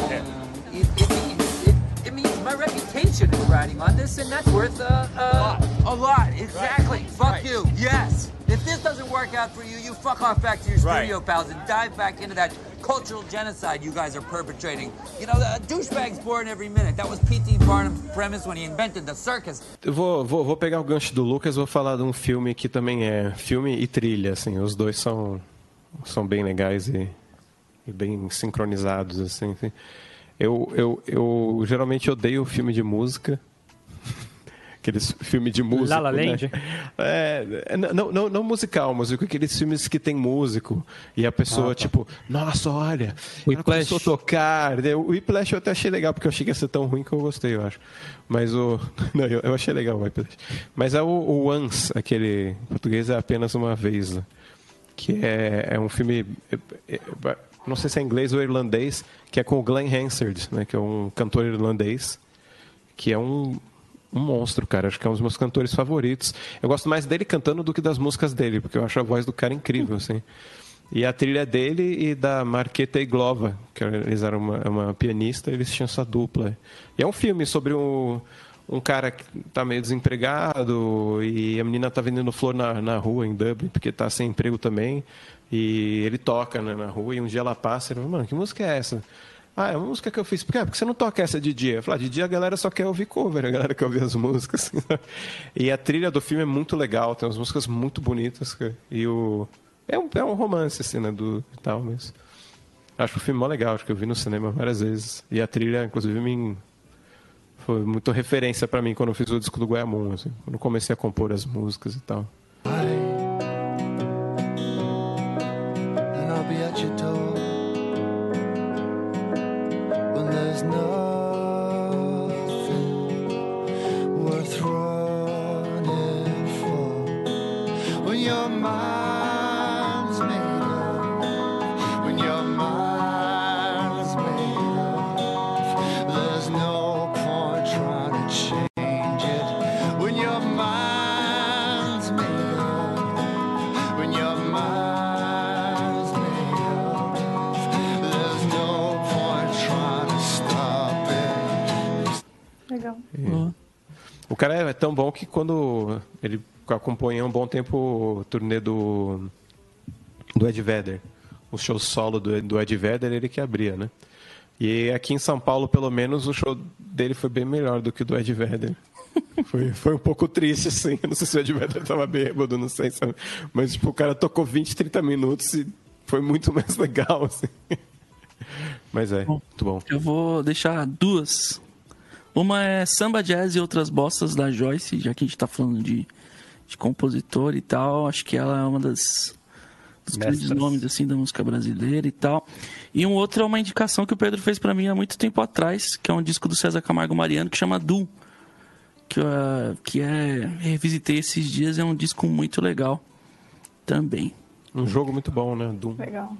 yeah. It, it, means, it, it means my reputation is riding on this, and that's worth uh, uh, A lot, exactly. Fuck Right. you. Yes. If this doesn't work out for you, you fuck off back to your Right. studio pals and dive back into that cultural genocide you guys are perpetrating. You know, douchebag's born every minute. That was P.T. Barnum's premise when he invented the circus. Eu vou, vou, vou pegar o gancho do Lucas vou falar de um filme que também é filme e trilha, assim. Os dois são, são bem legais e, e bem sincronizados, assim. assim. Eu, eu, eu geralmente odeio filme de música. Aqueles filme de música. La La Land? É, é, não, não, não musical, mas aqueles filmes que tem músico e a pessoa, tipo, nossa, olha, ela Whiplash. começou a tocar. né? O Whiplash eu até achei legal, porque eu achei que ia ser tão ruim que eu gostei, eu acho. Mas o. Não, eu, eu achei legal o Whiplash. Mas é o, o Once, aquele. Em português é apenas uma vez, né? Que é, é um filme. é- é- não sei se é inglês ou irlandês, que é com o Glenn Hansard, né? Que é um cantor irlandês que é um, um monstro, cara. Acho que é um dos meus cantores favoritos. Eu gosto mais dele cantando do que das músicas dele, porque eu acho a voz do cara incrível, assim. E a trilha dele e da Marqueta Iglova, que eles eram uma, uma pianista, eles tinham essa dupla. E é um filme sobre um, um cara que tá meio desempregado e a menina tá vendendo flor na, na rua em Dublin, porque tá sem emprego também. E ele toca né, na rua e um dia ela passa e ele fala, mano, que música é essa? Ah, é uma música que eu fiz. Por quê? Porque você não toca essa de dia. Eu falo, ah, de dia a galera só quer ouvir cover, a galera quer ouvir as músicas. e a trilha do filme é muito legal, tem umas músicas muito bonitas. cara. E o. É um, é um romance, assim, né? Do, e tal, mas. Acho o filme mó legal, acho que eu vi no cinema várias vezes. E a trilha, inclusive, me. Foi muito referência pra mim quando eu fiz o disco do Guiamon, assim, quando comecei a compor as músicas e tal. and I'll be at your door nothing worth running for. When your mind's cara é tão bom que quando ele acompanha um bom tempo o turnê do, do Ed Vedder, o show solo do, do Ed Vedder, ele que abria, né? E aqui em São Paulo, pelo menos, o show dele foi bem melhor do que o do Ed Vedder. Foi, foi um pouco triste, assim. Eu não sei se o Ed Vedder tava bêbado, não sei, sabe? Mas, tipo, o cara tocou 20, 30 minutos e foi muito mais legal, assim. Mas é, muito bom. Eu vou deixar duas. Uma é Samba Jazz e Outras Bossas, da Joyce, já que a gente tá falando de, de compositor e tal. Acho que ela é uma das dos grandes nomes assim da música brasileira e tal. E um outro é uma indicação que o Pedro fez pra mim há muito tempo atrás, que é um disco do César Camargo Mariano que chama Du. Que, eu, que é. Revisitei esses dias, é um disco muito legal também. Um jogo muito bom, né? Doom. Legal.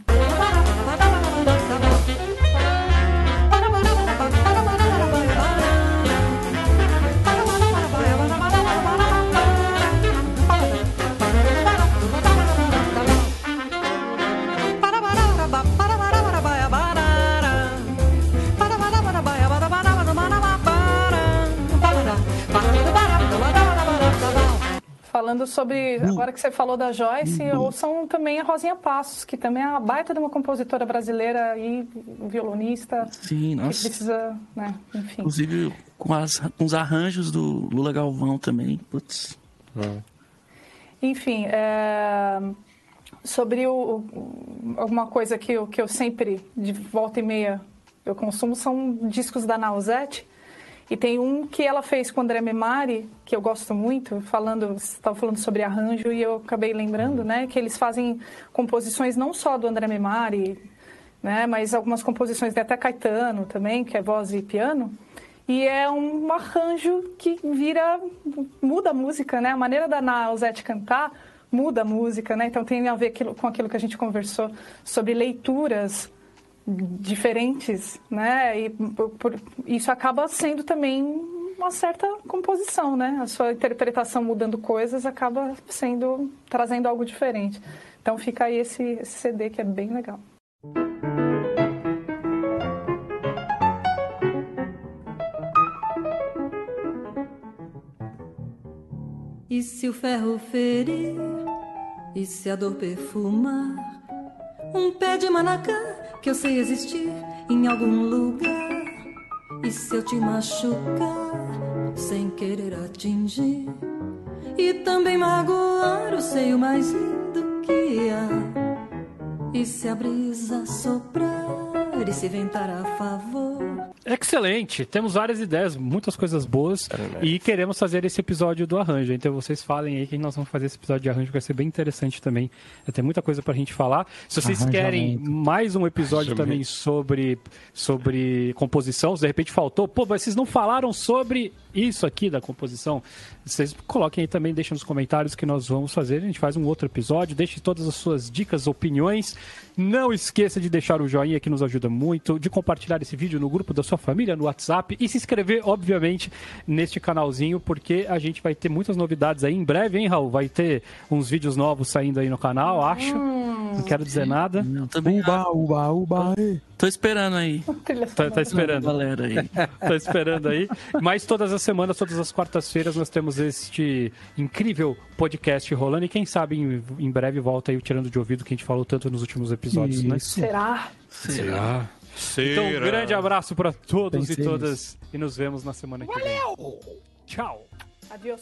Falando sobre, agora que você falou da Joyce, ouçam também a Rosinha Passos, que também é uma baita de uma compositora brasileira e violonista. Sim, Que nossa. precisa, né, enfim. Inclusive com, as, com os arranjos do Lula Galvão também. Putz. Enfim, é, sobre o, o- alguma coisa que eu, que eu sempre, de volta e meia, eu consumo, são discos da Nausete. E tem um que ela fez com o André Memari, que eu gosto muito, falando, estava falando sobre arranjo e eu acabei lembrando, né, que eles fazem composições não só do André Memari, né, mas algumas composições de até Caetano também, que é voz e piano. E é um arranjo que vira, muda a música, né? A maneira da Nausete cantar muda a música, né? Então tem a ver com aquilo que a gente conversou sobre leituras diferentes, né? E por- por- isso acaba sendo também uma certa composição, né? A sua interpretação mudando coisas acaba sendo trazendo algo diferente. Então fica aí esse, esse CD que é bem legal. E se o ferro ferir E se a dor perfumar um pé de manacá que eu sei existir em algum lugar. E se eu te machucar sem querer atingir e também magoar o seio mais lindo que há. E se a brisa soprar e se ventar a favor Excelente, temos várias ideias, muitas coisas boas e queremos fazer esse episódio do arranjo. Então vocês falem aí que nós vamos fazer esse episódio de arranjo, que vai ser bem interessante também. Tem muita coisa pra gente falar. Se vocês querem mais um episódio também sobre, sobre composição, se de repente faltou, pô, mas vocês não falaram sobre isso aqui da composição, vocês coloquem aí também, deixem nos comentários que nós vamos fazer. A gente faz um outro episódio, deixe todas as suas dicas, opiniões. Não esqueça de deixar o joinha que nos ajuda muito, de compartilhar esse vídeo no grupo da sua família, no WhatsApp e se inscrever, obviamente, neste canalzinho, porque a gente vai ter muitas novidades aí em breve, hein, Raul? Vai ter uns vídeos novos saindo aí no canal, acho. Não quero dizer nada. Não, também Uba, uba, uba. ê. Tô esperando aí. Tá, tá esperando. Galera aí. tá esperando aí. Mas todas as semanas, todas as quartas-feiras, nós temos este incrível podcast rolando. E quem sabe em, em breve volta aí o Tirando de Ouvido que a gente falou tanto nos últimos episódios, né? Isso. Será? Será? Então, um grande abraço para todos Pensei e todas. E nos vemos na semana que vem. Tchau. Adiós.